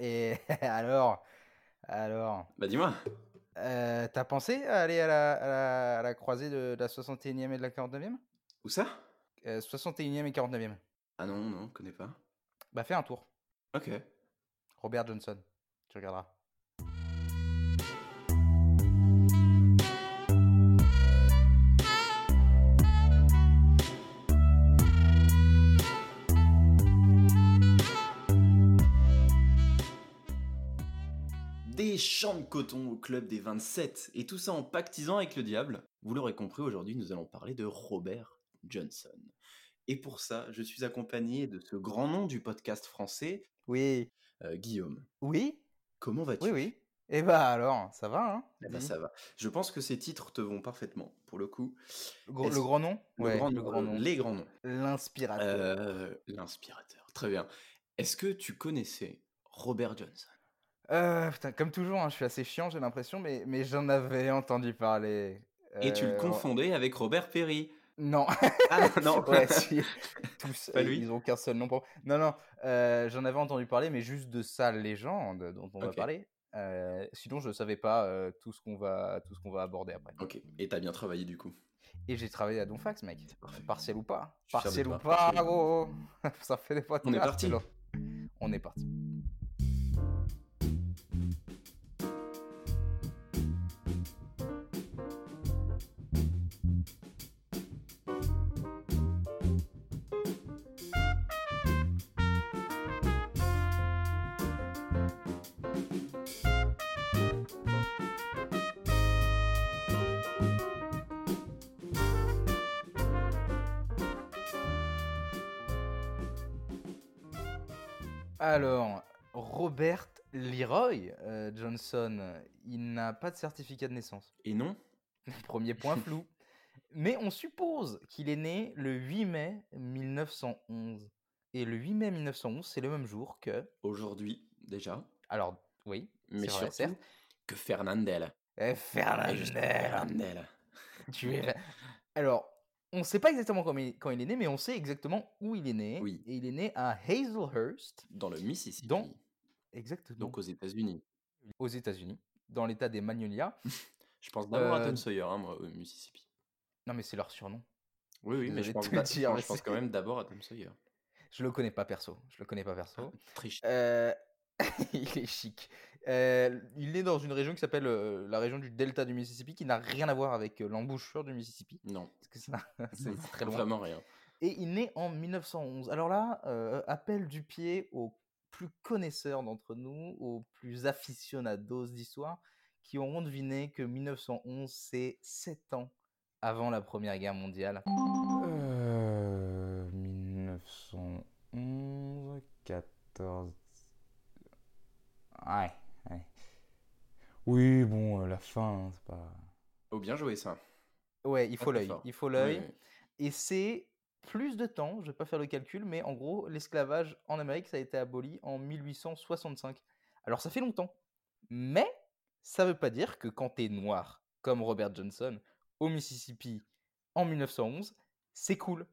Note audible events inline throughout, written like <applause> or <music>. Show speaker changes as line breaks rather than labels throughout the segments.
Et <laughs> alors Alors
Bah dis-moi.
euh, T'as pensé à aller à la, à la, à la croisée de, la 61e et de la 49e
Où ça?
Euh, 61e et 49e.
Ah non, non, connais pas.
Bah fais un tour.
Ok.
Robert Johnson. Tu regarderas.
De coton au club des 27, et tout ça en pactisant avec le diable. Vous l'aurez compris, aujourd'hui nous allons parler de Robert Johnson. Et pour ça, je suis accompagné de ce grand nom du podcast français,
Oui.
euh, Guillaume.
Oui
Comment vas-tu?
Oui, oui. Et bah alors, ça va, hein?
Eh ben, ça va. Je pense que ces titres te vont parfaitement, pour le coup.
Le, gros-
Est-ce-
le grand nom?
Le
Ouais,
grand
le
nom,
grand nom.
Les grands noms.
L'inspirateur.
Euh, L'inspirateur. Très bien. Est-ce que tu connaissais Robert Johnson?
Euh, putain, comme toujours, hein, je suis assez chiant, j'ai l'impression, mais, mais j'en avais entendu parler.
Et tu le
Euh,
confondais avec Robert Perry
Non.
Ah non, <laughs>
ouais, <laughs> si. Tous,
Pas lui
ils ont qu'un seul nom pour. Non, non, euh, j'en avais entendu parler, mais juste de sa légende dont on va parler. Euh, sinon, je savais pas euh, tout ce qu'on va, tout ce qu'on va aborder après.
Ok. Et t'as bien travaillé du coup.
Et j'ai travaillé à Donfax, mec. Partiel ou pas? Partiel ou pas, gros <laughs> Ça fait des podcasts.
On est parti.
On est parti. Alors, Robert Leroy euh, Johnson, il n'a pas de certificat de naissance.
Et non <laughs>
Premier point <laughs> flou. Mais on suppose qu'il est né le 8 mai 1911. Et le 8 mai 1911, c'est le même jour que.
Aujourd'hui, déjà.
Alors, oui,
Mais
vrai,
surtout
certes.
que Fernandel.
Eh, Fernandel,
Fernandel.
tu es. Alors, on ne sait pas exactement quand il, quand il est né, mais on sait exactement où il est né.
Oui.
Et il est né à Hazelhurst,
Dans le Mississippi.
Dans- exactement,
Donc aux États-Unis.
aux États-Unis, dans l'état des Magnolias. <laughs>
Je pense d'abord à
Euh,
Tom Sawyer, hein, moi, au Mississippi.
Non, mais c'est leur surnom.
Oui, oui, mais je pense,
dire,
je pense quand même d'abord à Tom Sawyer.
Je le connais pas perso. Je le connais pas perso. <laughs>
Triche.
Euh, <laughs> il est chic. Euh, il est dans une région qui s'appelle euh, la région du delta du Mississippi, qui n'a rien à voir avec euh, l'embouchure du Mississippi.
Non,
Parce que ça, <laughs> c'est très loin.
vraiment rien.
Et il naît en 1911. Alors là, euh, appel du pied aux plus connaisseurs d'entre nous, aux plus aficionados d'histoire, qui auront deviné que 1911, c'est 7 ans avant la Première Guerre mondiale. Euh, 1911, 14... Ouais, ouais. Oui, bon, euh, la fin, hein, c'est pas...
Oh, bien joué ça.
Ouais, il faut l'œil. Il faut l'œil. Et c'est plus de temps, je vais pas faire le calcul, mais en gros, l'esclavage en Amérique, ça a été aboli en 1865. Alors ça fait longtemps. Mais ça veut pas dire que quand tu es noir, comme Robert Johnson, au Mississippi en 1911, c'est cool.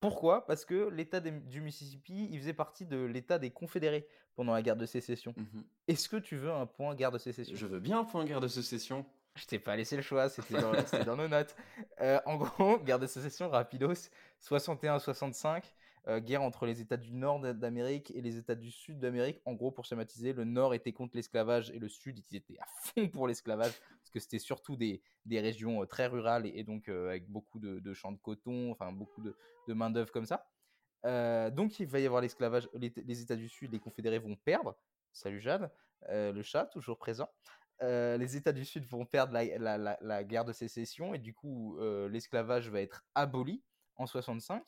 Pourquoi? Parce que l'État des- du Mississippi, il faisait partie de l'État des Confédérés pendant la guerre de sécession.
Mhm.
Est-ce que tu veux un point guerre de sécession?
Je veux bien un point guerre de sécession.
je t'ai pas laissé le choix, c'était dans, <laughs> c'était dans nos notes. Euh, en gros, <laughs> guerre de sécession, rapidos, 61-65, euh, guerre entre les États du Nord d'Amérique et les États du Sud d'Amérique. En gros, pour schématiser, le Nord était contre l'esclavage et le Sud, ils étaient à fond pour l'esclavage, parce que c'était surtout des, des régions très rurales et, donc avec beaucoup de, champs de coton, enfin beaucoup de, main-d'œuvre comme ça. Donc il va y avoir l'esclavage, les, États du Sud, les confédérés vont perdre. Salut Euh, le chat, toujours présent. Les États du Sud vont perdre la, la- la- guerre de sécession et du coup l'esclavage va être aboli en 65.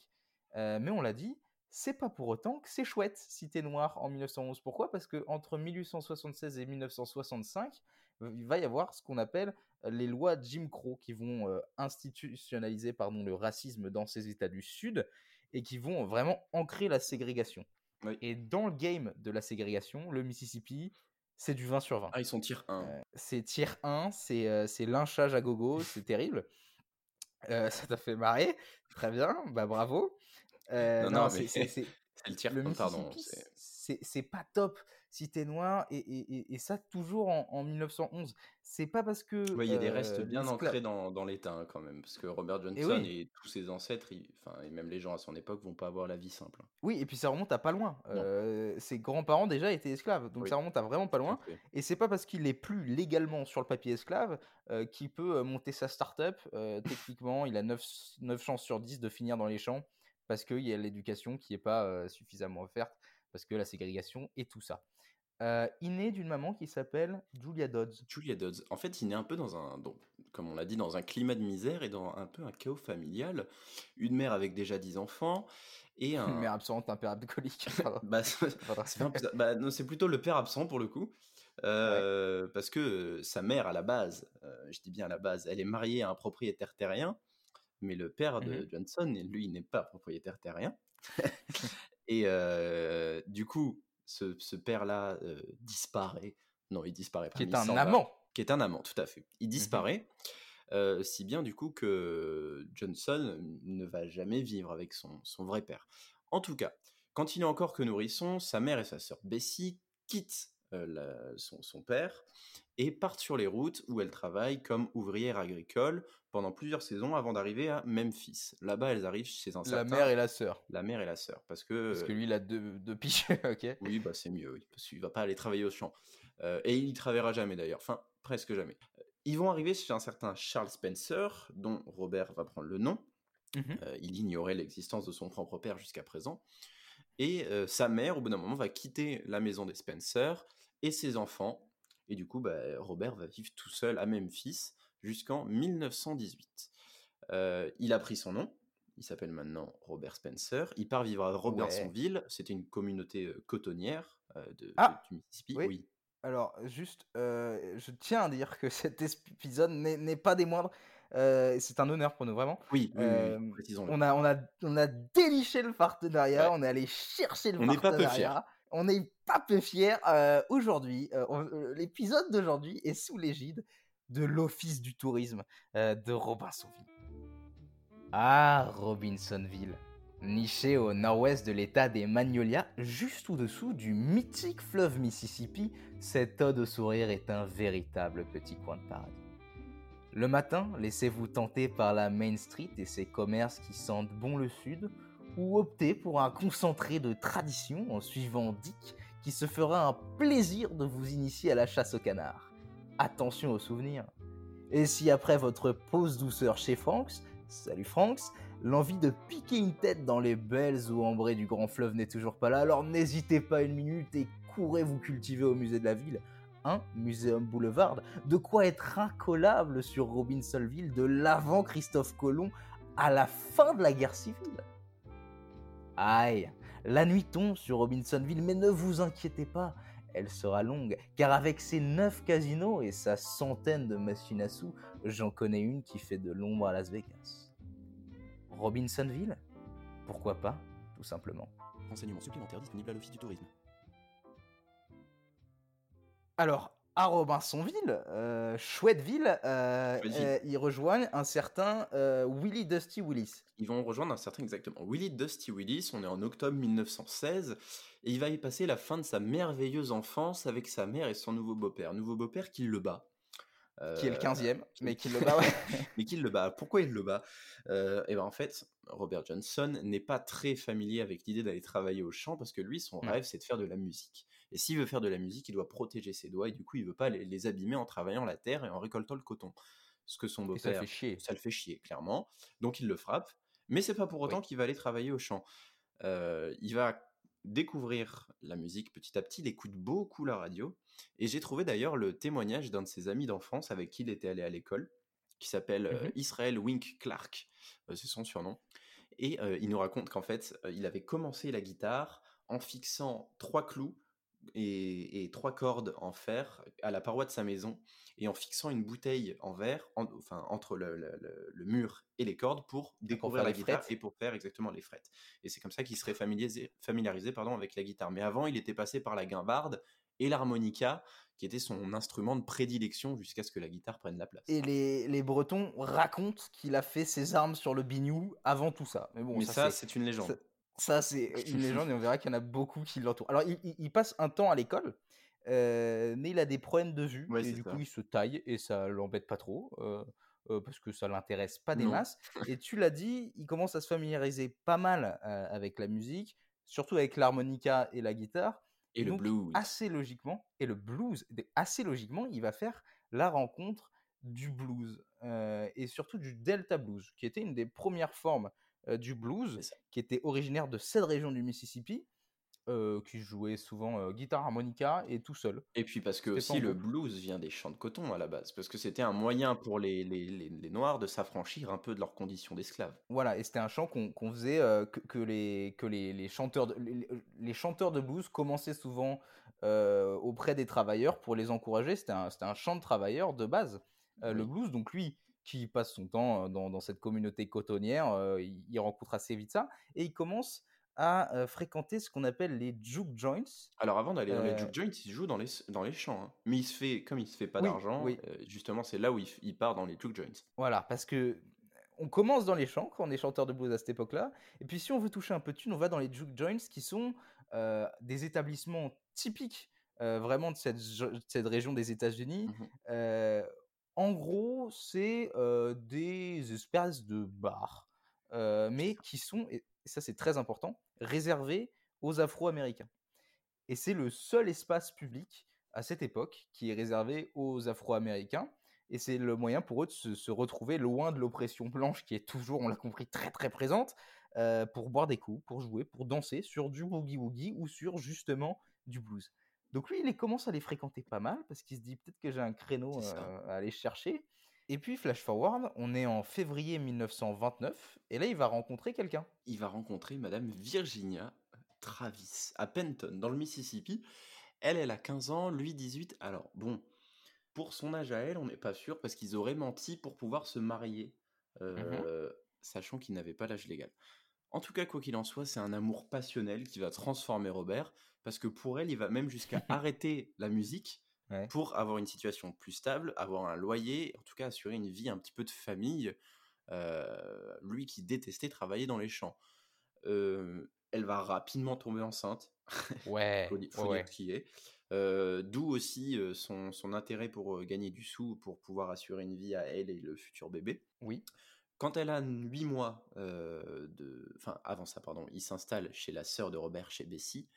Euh, mais on l'a dit, c'est pas pour autant que c'est chouette si t'es noir en 1911. Pourquoi? Parce que entre 1876 et 1965, il va y avoir ce qu'on appelle les lois Jim Crow qui vont institutionnaliser pardon, le racisme dans ces États du Sud et qui vont vraiment ancrer la ségrégation.
Oui.
Et dans le game de la ségrégation, le Mississippi, c'est du 20 sur 20.
Ah, ils sont tir 1.
Euh, c'est tier 1, c'est euh, lynchage à gogo, c'est terrible. Euh, <laughs> ça t'a fait marrer, très bien, bah bravo. Euh,
Non,
non,
non, <laughs>
c'est-
le tiers, pardon. C'est
pas top si t'es noir, et, et- et- et ça toujours en, en 1911. C'est pas parce que.
Ouais, il y a des
euh,
restes bien
l'escla-
ancrés dans, dans l'État hein, quand même, parce que Robert Johnson
oui.
et tous ses ancêtres, enfin, et même les gens à son époque, vont pas avoir la vie simple. hein.
Oui, et puis ça remonte à pas loin. Euh, ses grands-parents déjà étaient esclaves, donc
Oui.
ça remonte à vraiment pas loin. Et c'est pas parce qu'il est plus légalement sur le papier esclave euh, qu'il peut euh, monter sa start-up. Euh, techniquement, il a 9, chances sur 10 de finir dans les champs parce qu'il y a l'éducation qui n'est pas euh, suffisamment offerte, parce que la ségrégation et tout ça. Euh, il naît d'une maman qui s'appelle Julia Dodds.
Julia Dodds, en fait, il naît un peu dans un, comme on l'a dit, dans un climat de misère et dans un peu un chaos familial. Une mère avec déjà 10 enfants et un.
Une mère absente, un père alcoolique. <laughs>
Bah, c'est. Bah, c'est plutôt le père absent pour le coup. Euh, Parce que euh, sa mère, à la base, euh, je dis bien à la base, elle est mariée à un propriétaire terrien, mais le père de
Mhm.
Johnson, lui, il n'est pas propriétaire terrien. <laughs> et euh, du coup, ce, ce père-là euh, disparaît. Non, il disparaît pas.
Qui est un
va.
amant.
Qui est un amant, tout à fait. Il disparaît. euh, si bien du coup que Johnson ne va jamais vivre avec son, son vrai père. En tout cas, quand il est encore que nourrisson, sa mère et sa sœur Bessie quittent la- son, son père et partent sur les routes où elles travaillent comme ouvrières agricoles pendant plusieurs saisons avant d'arriver à Memphis. Là-bas, elles arrivent chez un
La
certain...
mère et la sœur.
la mère et la sœur. Parce que...
Parce que lui, il a deux, deux piches. <laughs> ok.
Oui, bah c'est mieux, parce qu'il va pas aller travailler au champ. Euh, et il y travaillera jamais d'ailleurs, enfin presque jamais. Euh, Ils vont arriver chez un certain Charles Spencer, dont Robert va prendre le nom.
Mhm.
Euh, il ignorait l'existence de son propre père jusqu'à présent. Et euh, sa mère, au bout d'un moment, va quitter la maison des Spencer et ses enfants. Et du coup, bah, Robert va vivre tout seul à Memphis jusqu'en 1918. Euh, il a pris son nom. Il s'appelle maintenant Robert Spencer. Il part vivre à Robertsonville. C'était une communauté euh, cotonnière euh, de,
Ah,
de- du Mississippi.
oui.
Oui.
Alors, juste, euh, je tiens à dire que <laughs> cet épisode n'est pas des moindres. Euh, c'est un honneur pour nous, vraiment.
Oui, oui, oui.
On a, on, a, on a déliché le partenariat,
Ouais.
on est allé chercher le
On n'est pas peu
partenariat. On n'est pas peu fiers. Euh, aujourd'hui, euh, euh, l'épisode d'aujourd'hui est sous l'égide de l'Office du tourisme de Robinsonville. Ah, Robinsonville. Niché au nord-ouest de l'état des Magnolias, juste au-dessous du mythique fleuve Mississippi, cette ode au sourire est un véritable petit coin de paradis. Le matin, laissez-vous tenter par la Main Street et ses commerces qui sentent bon le sud, ou optez pour un concentré de tradition en suivant Dick qui se fera un plaisir de vous initier à la chasse au canard. Attention aux souvenirs. Et si après votre pause douceur chez Franks, salut Franks, l'envie de piquer une tête dans les belles eaux ambrées du grand fleuve n'est toujours pas là, alors n'hésitez pas une minute et courez vous cultiver au musée de la ville. Un Muséum Boulevard, de quoi être incollable sur Robinsonville de l'avant Christophe Colomb à la fin de la guerre civile. Aïe, la nuit tombe sur Robinsonville, mais ne vous inquiétez pas, elle sera longue, car avec ses neuf casinos et sa centaine de machines à sous, j'en connais une qui fait de l'ombre à Las Vegas. Robinsonville? Pourquoi pas, tout simplement.
Renseignements supplémentaires disponibles à l'Office du tourisme.
Alors, à Robinsonville, euh, chouette ville, euh, euh, ils rejoignent un certain euh, Willie Dusty Willis.
Ils vont rejoindre un certain exactement Willie Dusty Willis. On est en octobre 1916 et il va y passer la fin de sa merveilleuse enfance avec sa mère et son nouveau beau-père. Nouveau beau-père qui le bat.
Qui est le
Euh,
15e,
qui-
mais qui le <laughs> bat, ouais.
mais qui le bat. Pourquoi il le bat? Et ben en fait, Robert Johnson n'est pas très familier avec l'idée d'aller travailler au champ parce que lui, son
Non.
rêve, c'est de faire de la musique. Et s'il veut faire de la musique, il doit protéger ses doigts et du coup, il veut pas les, les abîmer en travaillant la terre et en récoltant le coton. Ce que son
Et ça
beau-père
fait chier.
ça le fait chier, clairement. Donc il le frappe, mais c'est pas pour autant
Oui.
qu'il va aller travailler au champ. Euh, il va découvrir la musique petit à petit, il écoute beaucoup la radio, et j'ai trouvé d'ailleurs le témoignage d'un de ses amis d'enfance avec qui il était allé à l'école, qui s'appelle euh,
Mhm.
Israel Wink Clark, euh, c'est son surnom, et euh, il nous raconte qu'en fait, euh, il avait commencé la guitare en fixant trois clous et, et trois cordes en fer à la paroi de sa maison et en fixant une bouteille en verre en- enfin, entre le, le- le- le mur et les cordes pour découvrir
faire
la guitare
frettes?
et pour faire exactement les frettes. Et c'est comme ça qu'il serait familiarisé, familiarisé pardon, avec la guitare. Mais avant, il était passé par la guimbarde et l'harmonica, qui était son instrument de prédilection jusqu'à ce que la guitare prenne la place.
Et les, les Bretons racontent qu'il a fait ses armes sur le biniou avant tout ça. Mais bon,
Mais
ça, c'est
une légende.
Ça- c'est <laughs> une légende et on verra qu'il y en a beaucoup qui l'entourent. Alors, il, il- il passe un temps à l'école, euh, mais il a des problèmes de vue
Ouais,
et du
ça.
coup, il se taille et ça l'embête pas trop euh, euh, parce que ça l'intéresse pas des
Non.
masses. Et tu l'as dit, il commence à se familiariser pas mal avec la musique, surtout avec l'harmonica et la guitare.
Et le
donc,
blues.
Assez logiquement, et le blues, assez logiquement, il va faire la rencontre du blues et surtout du delta blues, qui était une des premières formes euh, du blues, qui était originaire de cette région du Mississippi, euh, qui jouait souvent euh, guitare harmonica et tout seul.
Et puis parce que aussi le
groupe.
blues vient des champs de coton à la base, parce que c'était un moyen pour les, les, les- les Noirs de s'affranchir un peu de leurs conditions d'esclaves.
Voilà, et c'était un chant qu'on qu'on faisait, euh, que, que les, que les, les chanteurs de, les, chanteurs de blues commençaient souvent auprès des travailleurs pour les encourager. C'était un, un chant de travailleurs de base, le blues. Donc lui, qui passe son temps dans, dans cette communauté cotonnière, il, il rencontre assez vite ça, et il commence à fréquenter ce qu'on appelle les juke joints.
Alors avant d'aller dans les juke joints, il joue dans les, dans les champs. hein. Mais il se fait, comme il se fait pas
Oui,
d'argent,
oui.
justement c'est là où il, part dans les juke joints.
Voilà, parce que on commence dans les champs quand on est chanteur de blues à cette époque-là. Et puis si on veut toucher un peu de thune, on va dans les juke joints qui sont euh, des établissements typiques euh, vraiment de cette, jo- de cette région des États-Unis. Euh, en gros, c'est euh, des espèces de bars, euh, mais qui sont, et ça c'est très important, réservés aux Afro-Américains. Et c'est le seul espace public à cette époque qui est réservé aux Afro-Américains. Et c'est le moyen pour eux de se, se retrouver loin de l'oppression blanche qui est toujours, on l'a compris, très très présente, euh, pour boire des coups, pour jouer, pour danser sur du boogie-woogie ou sur justement du blues. Donc lui, il commence à les fréquenter pas mal parce qu'il se dit peut-être que j'ai un créneau euh, à aller chercher. Et puis, flash forward, on est en février 1929 et là, il va rencontrer quelqu'un.
Il va rencontrer Madame Virginia Travis à Penton, dans le Mississippi. Elle, elle a 15 ans, lui 18. Alors bon, pour son âge à elle, on n'est pas sûr parce qu'ils auraient menti pour pouvoir se marier, euh, sachant qu'ils n'avaient pas l'âge légal. En tout cas, quoi qu'il en soit, c'est un amour passionnel qui va transformer Robert, parce que pour elle, il va même jusqu'à <laughs> arrêter la musique
Ouais.
pour avoir une situation plus stable, avoir un loyer, en tout cas assurer une vie un petit peu de famille. euh, lui qui détestait travailler dans les champs. Euh, elle va rapidement tomber enceinte, <laughs>
Ouais,
faut, faut
ouais,
qui est. Euh, D'où aussi son, son intérêt pour gagner du sou, pour pouvoir assurer une vie à elle et le futur bébé.
Oui.
Quand elle a 8 mois, de... enfin avant ça, pardon, il s'installe chez la sœur de Robert, chez Bessie.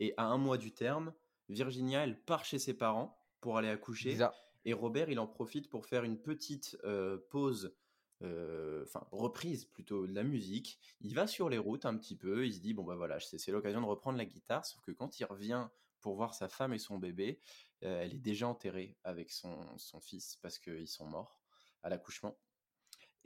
Et à un mois du terme, Virginia, elle part chez ses parents pour aller accoucher.
Bizarre.
Et Robert, il en profite pour faire une petite euh, pause, euh, enfin reprise plutôt de la musique. Il va sur les routes un petit peu, il se dit, bon bah voilà, c'est c'est l'occasion de reprendre la guitare, sauf que quand il revient pour voir sa femme et son bébé, euh, elle est déjà enterrée avec son, son fils parce qu'ils sont morts à l'accouchement.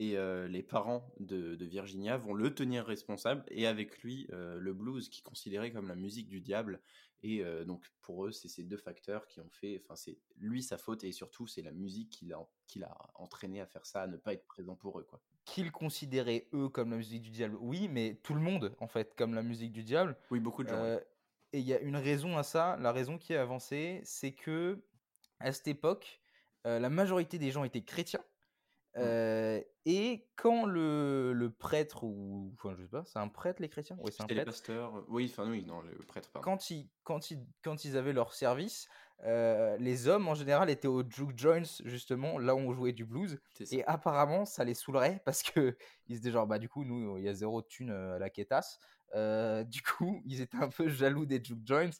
Et euh, les parents de, de Virginia vont le tenir responsable et avec lui euh, le blues qui est considéré comme la musique du diable. Et euh, donc pour eux, c'est ces deux facteurs qui ont fait, enfin c'est lui sa faute et surtout c'est la musique qui l'a qui entraîné à faire ça, à ne pas être présent pour eux quoi.
Qu'ils considéraient eux comme la musique du diable, oui, mais tout le monde en fait comme la musique du diable.
Oui, beaucoup de gens.
Et il y a une raison à ça. La raison qui est avancée, c'est que à cette époque, la majorité des gens étaient chrétiens. Euh, et quand le, le prêtre ou enfin je sais pas, c'est un prêtre les chrétiens, oui c'est un
C'était les
prêtre.
pasteurs. Oui, enfin oui, non, le prêtre, pardon.
Quand ils, quand, ils, quand ils avaient leur service, euh, les hommes en général étaient au juke joints justement, là où on jouait du blues. Et apparemment, ça les saoulerait parce que <laughs> ils se disaient genre, bah du coup, nous, il y a zéro thune à la quétasse. Euh, du coup, ils étaient un peu jaloux des juke joints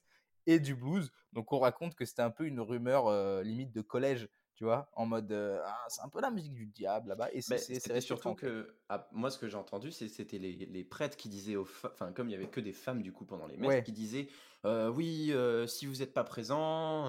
et du blues. Donc on raconte que c'était un peu une rumeur limite de collège, tu vois, en mode, euh, ah, c'est un peu la musique du diable là-bas. Et c'est
surtout que, ah, moi, ce que j'ai entendu, c'était les, les prêtres qui disaient aux enfin, comme il y avait que des femmes du coup pendant les messes,
Ouais.
qui disaient euh, Oui, euh, si vous n'êtes pas présent,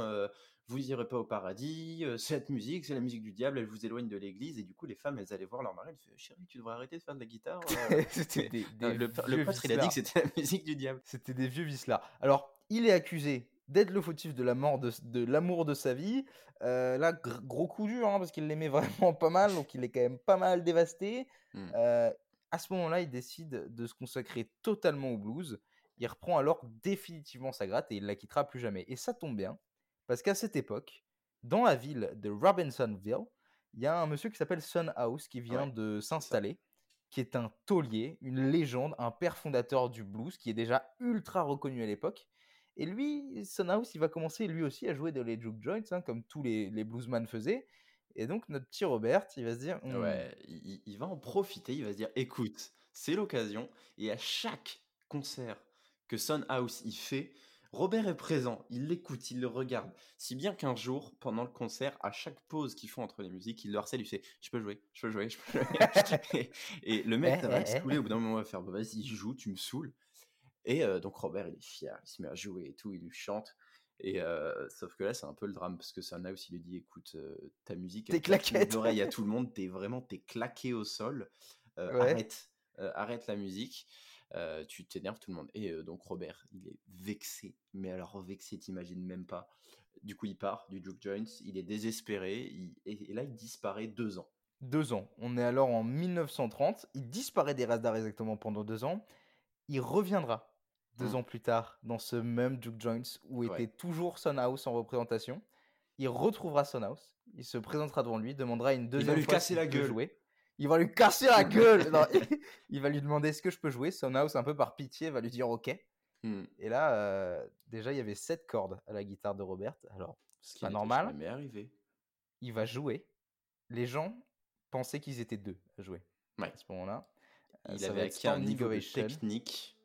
vous n'irez pas au paradis, <laughs> cette musique, c'est la musique du diable, elle vous éloigne de l'église. Et du coup, les femmes, elles allaient voir leur mari, elles faisaient Chérie, tu devrais arrêter de faire de la guitare. <laughs>
C'était
le, le prêtre, il a dit que c'était la <laughs> musique du diable.
C'était des vieux vicelards. Alors, il est accusé d'être le fautif de la mort de, de l'amour de sa vie. Euh, là, gr- gros coup dur, hein, parce qu'il l'aimait <laughs> vraiment pas mal, donc il est quand même pas mal dévasté.
Hmm.
Euh, à ce moment-là, il décide de se consacrer totalement au blues. Il reprend alors définitivement sa gratte et il la quittera plus jamais. Et ça tombe bien, parce qu'à cette époque, dans la ville de Robinsonville, il y a un monsieur qui s'appelle Son House qui vient
Ouais,
de s'installer. qui est un taulier, une légende, un père fondateur du blues, qui est déjà ultra reconnu à l'époque. Et lui, Sonhouse, il va commencer lui aussi à jouer de les juke joints, hein, comme tous les, les bluesman faisaient. Et donc notre petit Robert, il va se dire, Hmm,
Ouais, il, il va en profiter, il va se dire, écoute, c'est l'occasion, et à chaque concert que Son House y fait, Robert est présent, il l'écoute, il le regarde, si bien qu'un jour, pendant le concert, à chaque pause qu'ils font entre les musiques, il le harcèle, il fait, je peux jouer, je peux jouer, je peux jouer. <laughs> et, et le mec,
Eh,
ça va
eh,
le
eh.
saouler, au bout d'un moment, il va faire, vas-y, joue, tu me saoules. Et euh, donc Robert, il est fier, il se met à jouer et tout, il lui chante. Et euh, sauf que là, c'est un peu le drame parce que Son House, il lui dit, écoute, euh, ta musique,
Tes claquettes.
oreilles à tout le <laughs> monde, t'es vraiment, t'es claqué au sol.
Ouais.
arrête, arrête la musique, tu t'énerves tout le monde. Et donc Robert, il est vexé, mais alors vexé, t'imagines même pas. Du coup, il part du Juke Joints, il est désespéré, il- et, et là, il disparaît deux ans.
Deux ans. On est alors en 1930. Il disparaît des radars exactement pendant deux ans. Il reviendra deux
Mm.
ans plus tard dans ce même Juke Joints où
Ouais.
était toujours Sonhouse en représentation. Il retrouvera Sonhouse. Il se présentera devant lui, demandera une deuxième
lui
fois
casser la gueule.
jouer. Il va lui casser la gueule. <laughs> Non, il va lui demander est-ce que je peux jouer? Sonhouse, un peu par pitié, va lui dire ok.
Hmm.
Et là, euh, déjà, il y avait sept cordes à la guitare de Robert. Alors,
Ce
c'est
qui
pas normal.
jamais arrivé.
Il va jouer. Les gens pensaient qu'ils étaient deux à jouer
Ouais.
à ce moment-là.
Il
ça va
avait acquis un niveau de technique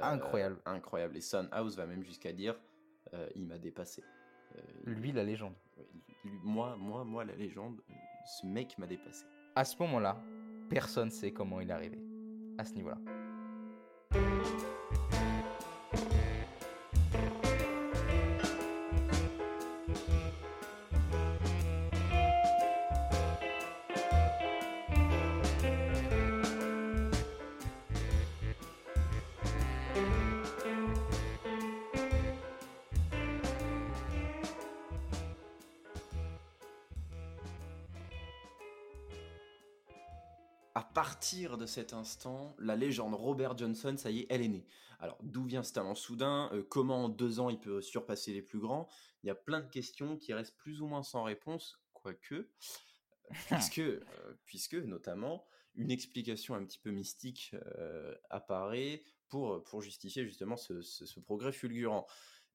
Incroyable.
incroyable. Et Son House va même jusqu'à dire euh, il m'a dépassé. Euh,
Lui, la légende.
lui- moi, moi, moi, la légende, euh, ce mec m'a dépassé.
À ce moment-là, personne sait comment il est arrivé à ce niveau-là.
Partir de cet instant, la légende Robert Johnson, ça y est, elle est née. Alors, d'où vient ce talent soudain? Euh, Comment en deux ans il peut surpasser les plus grands? Il y a plein de questions qui restent plus ou moins sans réponse, quoique, <laughs> puisque, euh, puisque notamment, une explication un petit peu mystique euh, apparaît pour, pour justifier justement ce, ce- ce progrès fulgurant.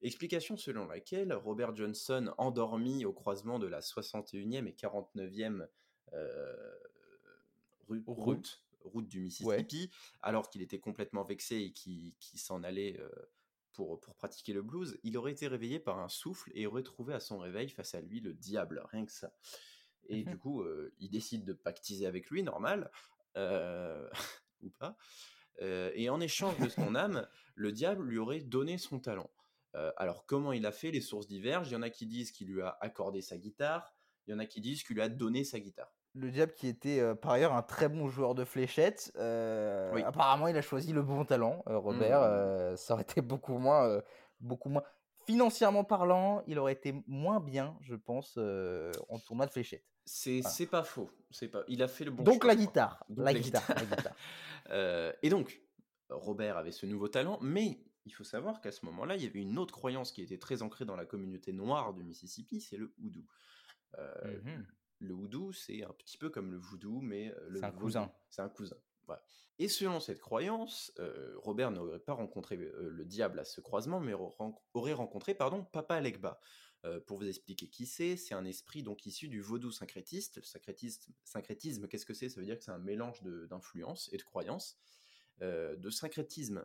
Explication selon laquelle Robert Johnson, endormi au croisement de la 61e et 49e euh, ru-
Route.
route, route du Mississippi, alors qu'il était complètement vexé et qu'il qu'il s'en allait euh, pour, pour pratiquer le blues, il aurait été réveillé par un souffle et aurait trouvé à son réveil face à lui le diable, rien que ça. Et du coup, euh, il décide de pactiser avec lui, normal, euh, <laughs> ou pas. Et en échange de son âme, le diable lui aurait donné son talent. Alors, comment il a fait Les sources divergent. Il y en a qui disent qu'il lui a accordé sa guitare. Il y en a qui disent qu'il lui a donné sa guitare.
Le diable qui était euh, par ailleurs un très bon joueur de fléchettes, euh,
Oui.
apparemment il a choisi le bon talent, euh, Robert. Euh, ça aurait été beaucoup moins, beaucoup moins financièrement parlant, il aurait été moins bien, je pense, en tournoi de fléchettes.
C'est
Voilà.
pas faux. C'est pas. Il a fait le bon.
Donc
choix,
la guitare,
Donc
la
la
guitare,
guitare.
la guitare. <laughs>
Et donc, Robert avait ce nouveau talent, mais il faut savoir qu'à ce moment-là, il y avait une autre croyance qui était très ancrée dans la communauté noire du Mississippi, c'est le houdou. Euh,
Mhm.
Le houdou, c'est un petit peu comme le voodoo, mais euh, le
C'est un cousin.
C'est un cousin. Voilà. Et selon cette croyance, euh, Robert n'aurait pas rencontré euh, le diable à ce croisement, mais aurait rencontré pardon, Papa Alegba. Euh, pour vous expliquer qui c'est, c'est un esprit donc issu du vaudou syncrétiste. Le syncrétisme, syncrétisme qu'est-ce que c'est? Ça veut dire que c'est un mélange de- d'influences et de croyances, de syncrétisme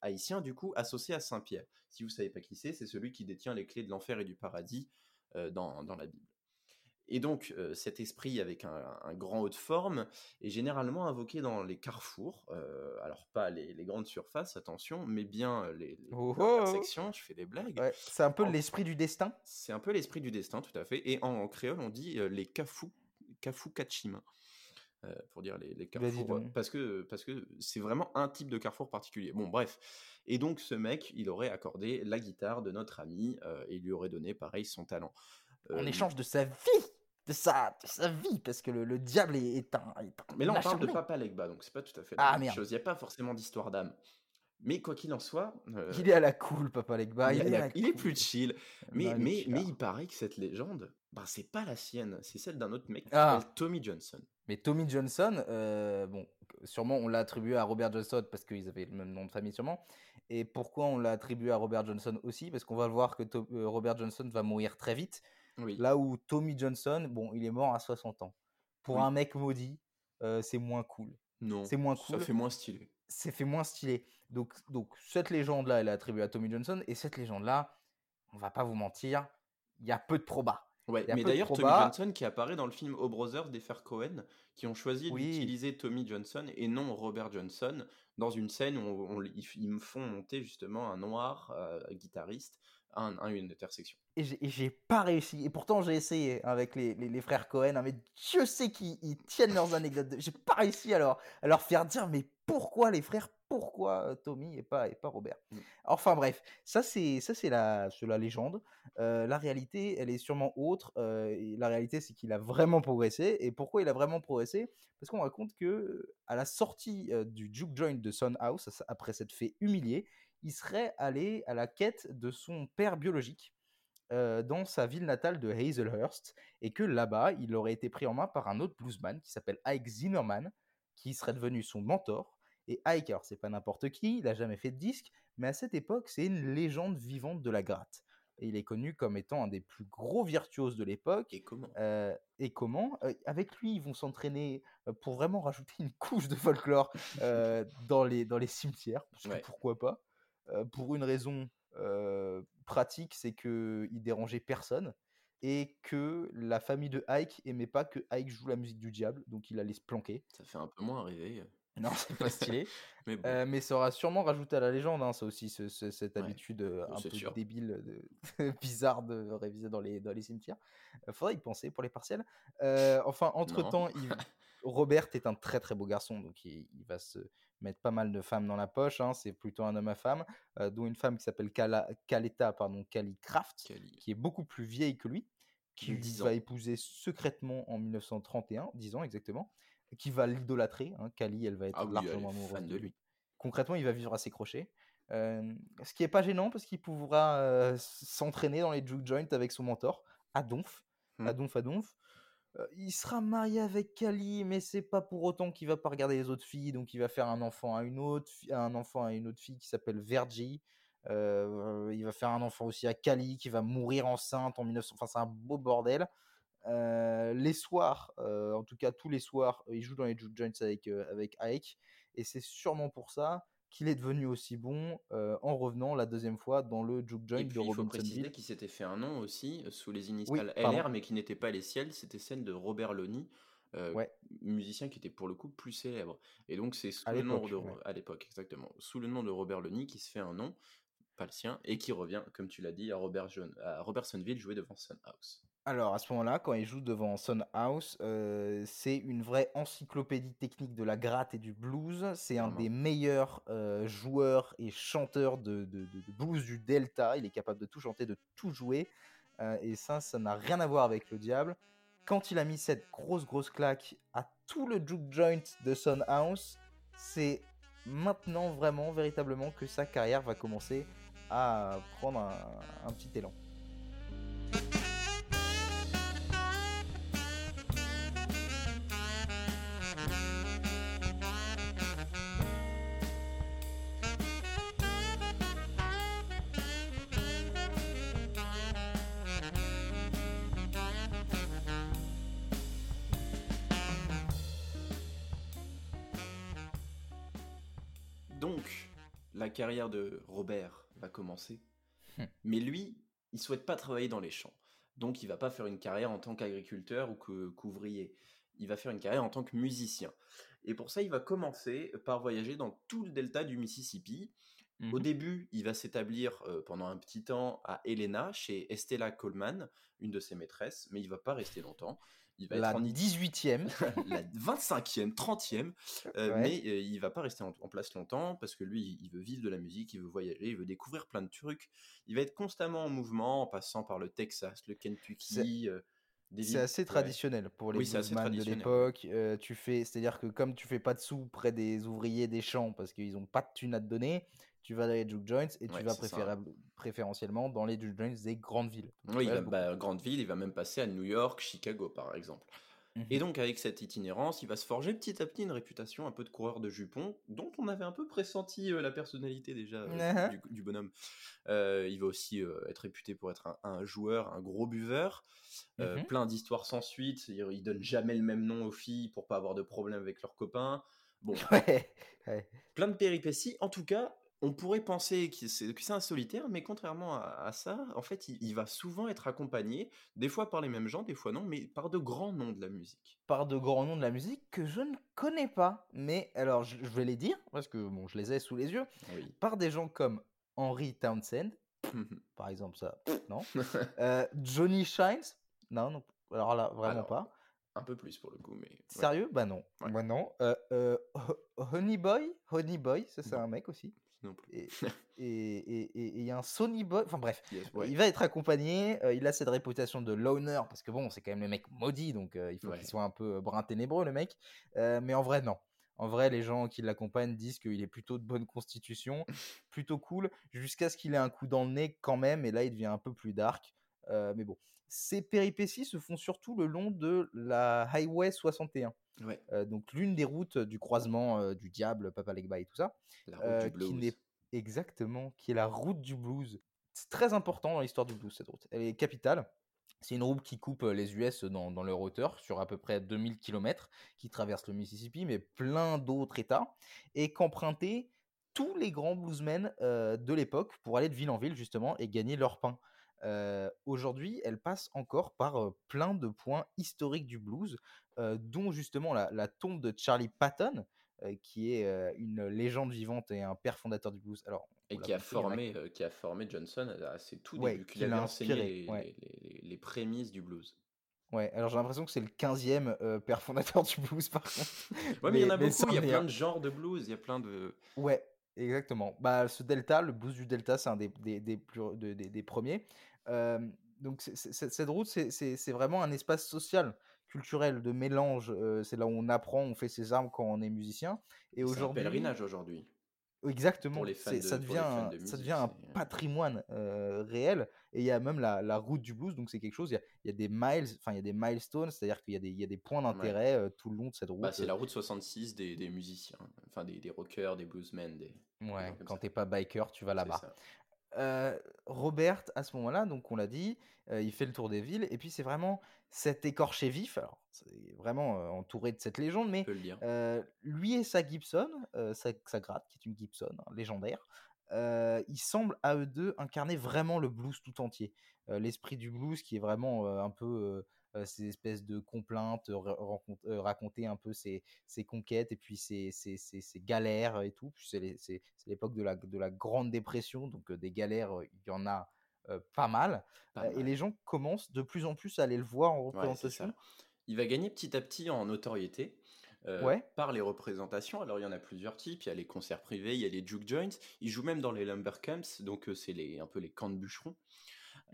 haïtien du coup associé à Saint Pierre. Si vous savez pas qui c'est, c'est celui qui détient les clés de l'enfer et du paradis dans, dans la Bible. Et donc, euh, cet esprit avec un, un grand haut de forme est généralement invoqué dans les carrefours. euh, alors, pas les, les grandes surfaces, attention, mais bien les, les
Oh oh.
intersections. Je fais des blagues.
Ouais, c'est un peu
En-
l'esprit du destin?
C'est un peu l'esprit du destin, tout à fait. Et en, en créole, on dit euh, les kachim, euh, pour dire les, les carrefours. Parce que parce que c'est vraiment un type de carrefour particulier. Bon, bref. Et donc, ce mec, il aurait accordé la guitare de notre ami et il lui aurait donné, pareil, son talent.
En
Euh,
échange de sa vie, de sa, de sa vie, parce que le, le diable est, est un, est un
Mais là, on parle de. Papa Legba, donc c'est pas tout à fait la
Ah,
même
merde.
chose. Il n'y a pas forcément d'histoire d'âme. Mais quoi qu'il en soit, euh,
Il est à la cool, Papa Legba.
il,
Il, est, à la
il est plus chill. Mais, mais, mais il paraît que cette légende, bah, c'est pas la sienne, c'est celle d'un autre mec qui
Ah.
s'appelle Tommy Johnson.
Mais Tommy Johnson, euh, bon, sûrement on l'a attribué à Robert Johnson parce qu'ils avaient le même nom de famille sûrement. Et pourquoi on l'a attribué à Robert Johnson aussi? Parce qu'on va voir que Robert Johnson va mourir très vite. Là où Tommy Johnson, bon, il est mort à 60 ans. Pour un mec maudit, c'est moins cool.
Non,
c'est moins cool.
Ça fait moins stylé.
C'est fait moins stylé. Donc, donc cette légende-là, elle est attribuée à Tommy Johnson. Et cette légende-là, on va pas vous mentir, il y a peu de proba.
Ouais, mais d'ailleurs, Tommy Johnson qui apparaît dans le film O Brothers des frères Cohen, qui ont choisi d'utiliser Tommy Johnson et non Robert Johnson dans une scène où ils me font monter justement un noir euh, guitariste à, une intersection.
Et j'ai pas réussi. Et pourtant, j'ai essayé avec les, les, frères Cohen. Hein, mais Dieu sait qu'ils tiennent leurs anecdotes. J'ai pas réussi alors à leur faire dire mais pourquoi les frères pourquoi euh, Tommy et pas, et pas Robert? Mmh. Enfin bref, ça c'est ça c'est la, la légende. Euh, la réalité, elle est sûrement autre. Euh, la réalité, c'est qu'il a vraiment progressé. Et pourquoi il a vraiment progressé? Parce qu'on raconte que à la sortie du juke joint de Son House, après s'être fait humilier, il serait allé à la quête de son père biologique. dans sa ville natale de Hazelhurst, et que là-bas, il aurait été pris en main par un autre bluesman qui s'appelle Ike Zimmerman, qui serait devenu son mentor, et Ike, alors c'est pas n'importe qui, il a jamais fait de disque, mais à cette époque, c'est une légende vivante de la gratte. Et il est connu comme étant un des plus gros virtuoses de l'époque.
Et comment?
Euh, Et comment? Euh, Avec lui, ils vont s'entraîner euh, pour vraiment rajouter une couche de folklore dans, les, dans les cimetières. pourquoi pas Pour une raison pratique, c'est qu'il dérangeait personne et que la famille de Ike aimait pas que Ike joue la musique du diable, donc il allait se planquer.
Ça fait un peu moins rêver. <laughs>
Non, c'est pas stylé. <laughs> mais, mais, ça aura sûrement rajouté à la légende, hein, ça aussi, cette habitude un peu débile, de, <laughs> bizarre de réviser dans les, dans les cimetières. Il faudrait y penser pour les partiels. enfin, entre-temps, Robert est un très très beau garçon, donc il, va se mettre pas mal de femmes dans la poche. Hein, c'est plutôt un homme à femme, dont une femme qui s'appelle Kaleta, pardon, Kali Kraft, qui est beaucoup plus vieille que lui, qui va épouser secrètement en 1931, 10 ans exactement qui va l'idolâtrer. Hein. Kali, elle va être
ah
largement
amoureuse de lui.
Concrètement, il va vivre à ses crochets. ce qui est pas gênant parce qu'il pourra s'entraîner dans les juke joints avec son mentor, Adonf. Mmh. Adonf, Adonf. Il sera marié avec Kali, mais c'est pas pour autant qu'il va pas regarder les autres filles, donc il va faire un enfant à une autre, un enfant à une autre fille qui s'appelle Vergie. il va faire un enfant aussi à Kali qui va mourir enceinte en 1900. Enfin, c'est un beau bordel. Les soirs, en tout cas tous les soirs, il joue dans les joints avec, avec Ike. Et c'est sûrement pour ça qu'il est devenu aussi bon en revenant la deuxième fois dans le juke joint de Robinsonville. Il faut préciser
qu'il s'était fait un nom aussi sous les initiales LR, mais qui n'était pas les ciels, c'était celle de Robert Loney. musicien qui était pour le coup plus célèbre. Et donc c'est sous le nom de à l'époque exactement, sous le nom de Robert Loney qui se fait un nom, pas le sien, et qui revient, comme tu l'as dit, à Robert à Robertsonville jouer devant Sun House.
Alors à ce moment-là, quand il joue devant Son House, euh, c'est une vraie encyclopédie technique de la gratte et du blues. C'est un des meilleurs euh, joueurs et chanteurs de, blues du Delta. Il est capable de tout chanter, de tout jouer. Euh, et ça, ça n'a rien à voir avec le diable. Quand il a mis cette grosse grosse claque à tout le juke joint de Son House, c'est maintenant vraiment véritablement que sa carrière va commencer à prendre un petit élan.
Carrière de Robert va commencer. Hmm. Mais lui, il souhaite pas travailler dans les champs. Donc il va pas faire une carrière en tant qu'agriculteur ou qu'ouvrier. Il va faire une carrière en tant que musicien. Et pour ça, il va commencer par voyager dans tout le delta du Mississippi. Au mhm. début, il va s'établir euh, pendant un petit temps à Helena, chez Estella Coleman, une de ses maîtresses, mais il va pas rester longtemps.
Il va la être en 18e, <laughs>
la 25e, 30e, euh, mais euh, il va pas rester en, place longtemps parce que lui, il veut vivre de la musique, il veut voyager, il veut découvrir plein de trucs. Il va être constamment en mouvement, en passant par le Texas, le Kentucky.
Euh, c'est assez traditionnel pour les oui, de l'époque. tu fais, c'est-à-dire que comme tu fais pas de sous près des ouvriers des champs parce qu'ils ont pas de thunes à te donner, tu vas dans les juke joints et tu vas préférentiellement dans les juke joints des grandes villes.
oui, bah, grande ville, il va même passer à New York, Chicago par exemple. Et
Mhm.
donc, avec cette itinérance, il va se forger petit à petit une réputation un peu de coureur de jupons, dont on avait un peu pressenti euh, la personnalité déjà euh,
Mhm.
du, du bonhomme. Euh, il va aussi être réputé pour être un, un joueur, un gros buveur.
Mhm.
Plein d'histoires sans suite. Il, il donne jamais le même nom aux filles pour pas avoir de problème avec leurs copains. Bon, <laughs>
Ouais, ouais.
plein de péripéties. En tout cas, on pourrait penser que c'est un solitaire, mais contrairement à, à ça, en fait, il, il va souvent être accompagné, des fois par les mêmes gens, des fois non, mais par de grands noms de la musique.
Par de grands noms de la musique que je ne connais pas. Mais alors, je, je vais les dire, parce que bon, je les ai sous les yeux.
Oui.
Par des gens comme Henry Townsend, par exemple, ça, non. <laughs> Euh, Johnny Shines, non, non. Alors là, vraiment
Alors,
pas.
Un peu plus pour le coup, mais. ouais.
Sérieux? Bah non.
Ouais.
Bah non. Euh, euh, Ho- Honey Boy, Honey Boy, ça c'est un mec aussi.
Non plus. <laughs>
Et il y a un Sony Boy, enfin bref.
Yes, ouais.
Il va être accompagné, euh, il a cette réputation de loner, parce que bon, c'est quand même le mec maudit, donc euh, il faut
Ouais.
qu'il soit un peu euh, brun ténébreux, le mec. Euh, mais en vrai, non. En vrai, les gens qui l'accompagnent disent qu'il est plutôt de bonne constitution, <laughs> plutôt cool, jusqu'à ce qu'il ait un coup dans le nez quand même, et là, il devient un peu plus dark. Mais bon, ces péripéties se font surtout le long de la Highway 61,
Ouais,
euh, donc l'une des routes du croisement euh, du diable, Papa Legba et tout ça
la route
euh,
du blues.
qui n'est exactement, qui est la route du blues. C'est très important dans l'histoire du blues cette route. Elle est capitale. C'est une route qui coupe euh, les US dans, dans leur hauteur sur à peu près 2000 km, qui traverse le Mississippi, mais plein d'autres États, et qu'empruntaient tous les grands bluesmen euh, de l'époque pour aller de ville en ville justement et gagner leur pain. Euh, Aujourd'hui, elle passe encore par euh, plein de points historiques du blues, euh, dont justement la, la tombe de Charlie Patton, qui est une légende vivante et un père fondateur du blues. Alors,
Et qui a,
compris, a
formé, qui a formé Johnson à ses tout
Ouais,
débuts,
qui
qu'il avait
l'a
enseigné
inspiré,
les,
ouais.
les- les- les prémices du blues.
Ouais, alors j'ai l'impression que c'est le 15e euh, père fondateur du blues par contre. <laughs>
Ouais, mais il y en a beaucoup, il y a plein de genres de blues, il y a plein de...
Ouais, exactement. Bah, ce delta, le blues du delta, c'est un des, des, des plus, de- des, des premiers. Donc, cette route, c'est- vraiment un espace social, culturel, de mélange. c'est là où on apprend, on fait ses armes quand on est musicien. Et
C'est un
aujourd'hui,
pèlerinage aujourd'hui.
Exactement.
Pour les fans
c'est-
de-
ça
pour
devient,
les fans
un-
de
ça
musique,
devient un
c'est-
patrimoine euh, réel. Et il y a même la, la route du blues, donc c'est quelque chose. Il y a, il y a des miles, enfin il y a des milestones, c'est-à-dire qu'il y a des, il y a des points d'intérêt euh, tout le long de cette route.
Bah, c'est la route 66 des, des musiciens, enfin des, des rockers, des bluesmen, des...
Ouais, quand t'es pas biker, tu vas là-bas. Euh, Robert, à ce moment-là, donc on l'a dit, euh, il fait le tour des villes, et puis c'est vraiment cet écorché vif, alors c'est vraiment euh, entouré de cette légende, mais lui et sa Gibson, sa, sa gratte, qui est une Gibson hein, légendaire, ils semblent à eux deux incarner vraiment le blues tout entier. L'esprit du blues qui est vraiment un peu ces espèces de complaintes, euh, euh, raconter un peu ses, ses conquêtes et puis ses, ses- ses- galères et tout. C'est l'époque de la, de la Grande Dépression, donc euh, des galères, euh, il y en a euh, pas mal.
Pas
Euh, et les gens commencent de plus en plus à aller le voir en représentation.
Il va gagner petit à petit en notoriété euh,
Ouais.
par les représentations. Alors il y en a plusieurs types. Il y a les concerts privés, il y a les juke joints. Il joue même dans les lumber camps, donc euh, c'est les, un peu les camps de bûcherons.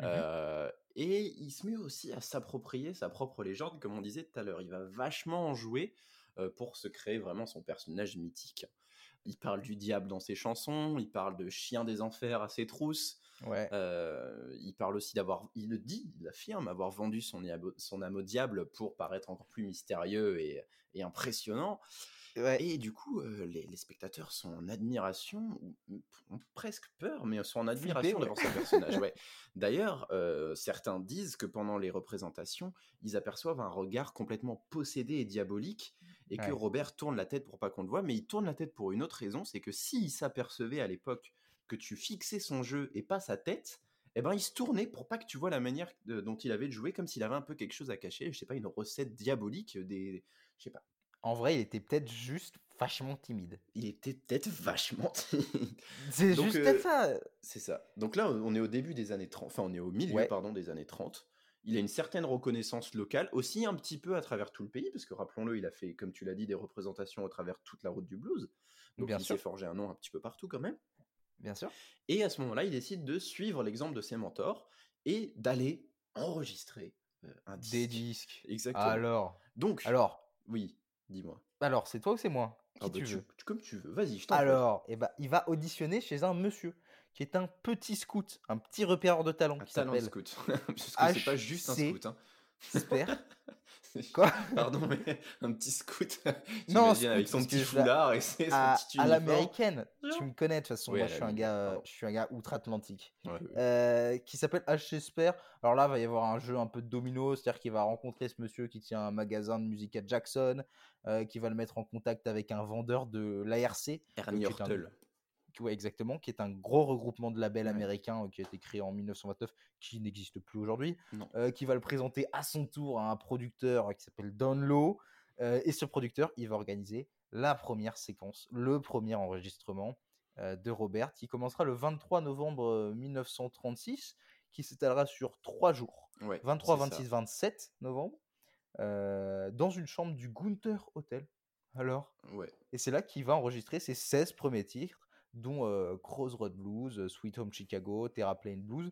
Mhm.
Euh, et il se met aussi à s'approprier sa propre légende, comme on disait tout à l'heure. Il va vachement en jouer euh, pour se créer vraiment son personnage mythique. Il parle du diable dans ses chansons, il parle de chien des enfers à ses trousses,
Ouais.
euh, il parle aussi d'avoir, il le dit, il affirme avoir vendu son, son âme au diable pour paraître encore plus mystérieux et, et impressionnant.
Ouais.
Et du coup, euh, les, les spectateurs sont en admiration, ou ont presque peur, mais sont en admiration
ouais.
devant ce personnage. Ouais. D'ailleurs, euh, certains disent que pendant les représentations, ils aperçoivent un regard complètement possédé et diabolique, et que. Robert tourne la tête pour pas qu'on le voie, mais il tourne la tête pour une autre raison, c'est que s'il s'apercevait à l'époque que tu fixais son jeu et pas sa tête, eh ben il se tournait pour pas que tu vois la manière de- dont il avait de jouer, comme s'il avait un peu quelque chose à cacher, je sais pas, une recette diabolique, des, je sais pas.
En vrai, il était peut-être juste vachement timide.
Il était peut-être vachement <laughs> timide.
C'est juste
euh,
peut-être ça.
C'est ça. Donc là, on est au début des années 30, enfin on est au milieu,
Ouais.
pardon, des années 30. Il a une certaine reconnaissance locale, aussi un petit peu à travers tout le pays, parce que rappelons-le, il a fait, comme tu l'as dit, des représentations à travers toute la route du blues. Donc
Bien
il s'est forgé un nom un petit peu partout quand même.
Bien sûr.
Et à ce moment-là, il décide de suivre l'exemple de ses mentors et d'aller enregistrer euh, un disque.
Des disques.
Exactement.
Alors.
Donc,
Alors.
oui, dis-moi.
Alors, c'est toi ou c'est moi? Qui
Ah bah,
tu
tu-
veux?
tu- comme tu veux, vas-y, je t'en.
Alors, eh ben, il va auditionner chez un monsieur qui est un petit scout, un petit repéreur de talent
un
qui
talent
s'appelle
scout. <laughs> Parce que c'est pas juste un scout. Hein.
Sper. <laughs> Quoi?
Pardon, mais un petit scout. <laughs>
Non,
T'imagines avec
scout,
son petit foulard et ses- son
à,
petit
à l'américaine. Tu me connais de toute façon.
Oui,
moi, je suis un gars, je suis un gars outre-Atlantique.
Ouais, ouais.
Euh, qui s'appelle H. Esper. Alors là, il va y avoir un jeu un peu de domino, c'est-à-dire qu'il va rencontrer ce monsieur qui tient un magasin de musique à Jackson, euh, qui va le mettre en contact avec un vendeur de l'ARC.
Ernie
qui ouais, exactement, qui est un gros regroupement de labels
Ouais.
américains euh, qui a été créé en 1929, qui n'existe plus aujourd'hui, euh, qui va le présenter à son tour à un producteur euh, qui s'appelle Don Lowe. euh, et ce producteur, il va organiser la première séquence, le premier enregistrement de Robert, qui commencera le 23 novembre euh, 1936, qui s'étalera sur trois jours,
Ouais,
23,
c'est ça.
26, 27 novembre, dans une chambre du Gunther Hotel. Alors
Ouais.
et c'est là qu'il va enregistrer ses 16 premiers titres, dont euh, Crossroad Blues, Sweet Home Chicago, Terraplane Blues.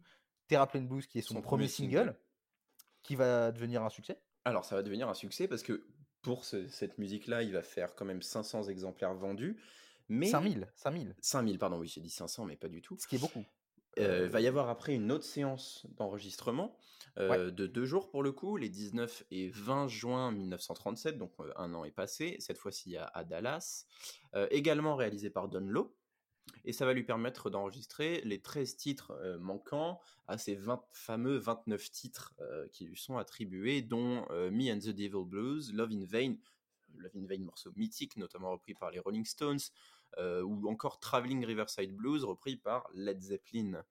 Terraplane Blues qui est son,
Son
premier,
premier
single,
single.
qui va devenir un succès.
Alors, ça va devenir un succès parce que pour ce- cette musique-là, il va faire quand même 500 exemplaires vendus. Mais
5000, 5000,
5000, pardon, oui, j'ai dit 500, mais pas du tout.
ce qui est beaucoup.
Euh, va y avoir après une autre séance d'enregistrement euh, de deux jours pour le coup, les 19 et 20 juin 1937, donc euh, un an est passé, cette fois-ci à, à Dallas, également réalisé par Don Lowe. Et ça va lui permettre d'enregistrer les 13 titres euh, manquants à ces 20 fameux 29 titres euh, qui lui sont attribués, dont euh, Me and the Devil Blues, Love in Vain, Love in Vain, morceau mythique, notamment repris par les Rolling Stones, euh, ou encore Traveling Riverside Blues, repris par Led Zeppelin.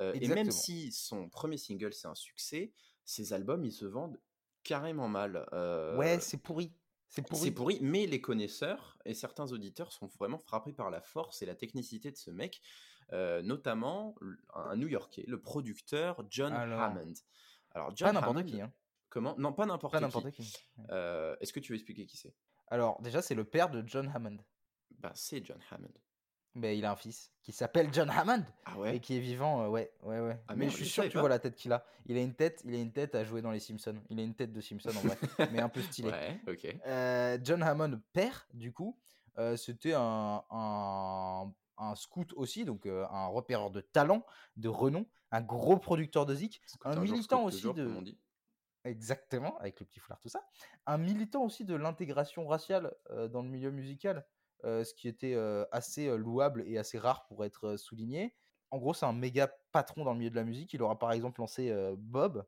Euh, et même si son premier single c'est un succès, ses albums ils se vendent carrément mal. Euh,
Ouais, c'est pourri. C'est pourri.
c'est pourri, mais les connaisseurs et certains auditeurs sont vraiment frappés par la force et la technicité de ce mec, euh, notamment un New-Yorkais, le producteur John
Alors.
Hammond. Alors John
Pas n'importe
Hammond,
qui. Hein.
comment? Non, pas n'importe
Pas
qui.
n'importe qui.
Euh, Est-ce que tu veux expliquer qui c'est?
Alors, déjà, c'est le père de John Hammond.
Ben c'est John Hammond.
Mais il a un fils qui s'appelle John Hammond
Ah
et qui est vivant. euh, ouais, ouais, ouais.
Ah
mais
merde,
je suis
je
sûr que tu
pas.
vois la tête qu'il a. Il a une tête, il a une tête à jouer dans les Simpsons. Il a une tête de Simpson en vrai, <laughs> mais un peu stylé.
Ouais, ok.
Euh, John Hammond, père, du coup, euh, c'était un, un, un scout aussi, donc euh, un repéreur de talent, de renom, un gros producteur de zik, un militant aussi
toujours,
de.
comme on dit.
Exactement, avec le petit foulard, tout ça. Un militant aussi de l'intégration raciale euh, dans le milieu musical, ce qui était euh, assez euh, louable et assez rare pour être euh, souligné. En gros, c'est un méga patron dans le milieu de la musique. Il aura par exemple lancé euh, Bob,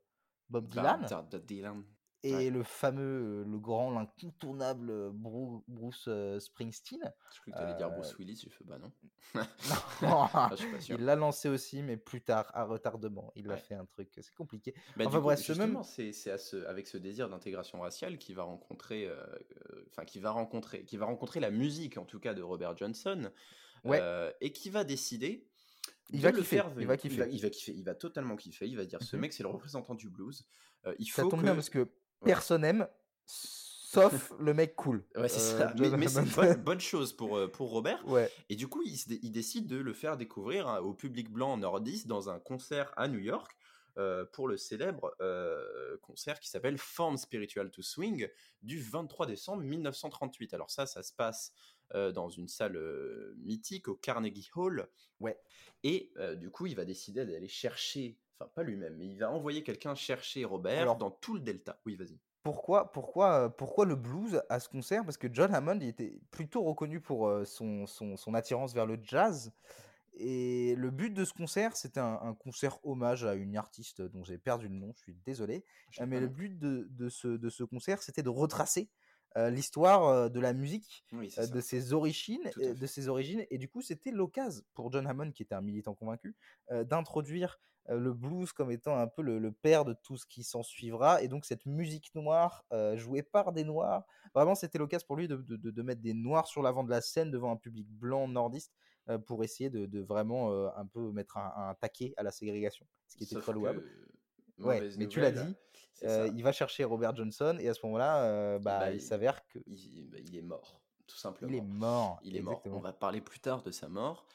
Bob Dylan,
Bob Dylan.
Et
ouais.
le fameux, euh, le grand, l'incontournable euh, Bru- Bruce euh, Springsteen.
Je crois que tu allais dire
Euh,
Bruce Willis, j'ai fait bah non. <laughs> <laughs>
Non,
Ah,
il l'a lancé aussi, mais plus tard, à retardement. Il a
Ouais.
fait un truc, c'est compliqué.
Bah,
Enfin bref, même-
c'est ce- avec ce désir d'intégration raciale qui va rencontrer, euh, euh, enfin qui va rencontrer, qui va rencontrer la musique en tout cas de Robert Johnson,
Ouais.
euh, et qui va décider.
Il va
le
kiffer,
faire
il va kiffer.
Il va, il va kiffer, il va totalement kiffer. Il va dire ce
Mhm.
mec c'est le représentant du blues. Euh, il
Ça
faut
tombe
que.
bien parce que personne aime, sauf <laughs> le mec cool.
Ouais, c'est
Euh,
ça. Mais, mais c'est une bonne, <laughs> bonne chose pour, euh, pour Robert.
Ouais,
Et du coup, il, décide de le faire découvrir hein, au public blanc nordiste dans un concert à New York euh, pour le célèbre euh, concert qui s'appelle Form Spiritual to Swing du 23 décembre 1938. Alors ça, ça se passe euh, dans une salle mythique au Carnegie Hall.
Ouais.
Et du coup, il va décider d'aller chercher, enfin pas lui-même, mais il va envoyer quelqu'un chercher Robert
Alors-
dans tout le delta. Oui, vas-y.
Pourquoi, pourquoi, euh, pourquoi le blues à ce concert? Parce que John Hammond il était plutôt reconnu pour euh, son, son, son attirance vers le jazz. Et le but de ce concert, c'était un, un concert hommage à une artiste dont j'ai perdu le nom, je suis désolé. Euh, mais
pas
le but de, de ce, de ce concert, c'était de retracer euh, l'histoire euh, de la musique,
Oui,
euh, de ses origines, de ses origines. Et du coup, c'était l'occasion pour John Hammond, qui était un militant convaincu, d'introduire le blues comme étant un peu le, le père de tout ce qui s'en suivra. Et donc, cette musique noire euh, jouée par des noirs, vraiment, c'était l'occasion pour lui de, de- de- mettre des noirs sur l'avant de la scène devant un public blanc nordiste euh, pour essayer de, de vraiment euh, un peu mettre un, un taquet à la ségrégation, ce qui était
Sauf
très louable. Ouais, mais tu l'as dit, Euh, il va chercher Robert Johnson et à ce moment-là, euh, bah,
bah,
il
il-
s'avère que
il, bah, il est mort, tout simplement.
il est mort.
Il est mort. On va parler plus tard de sa mort,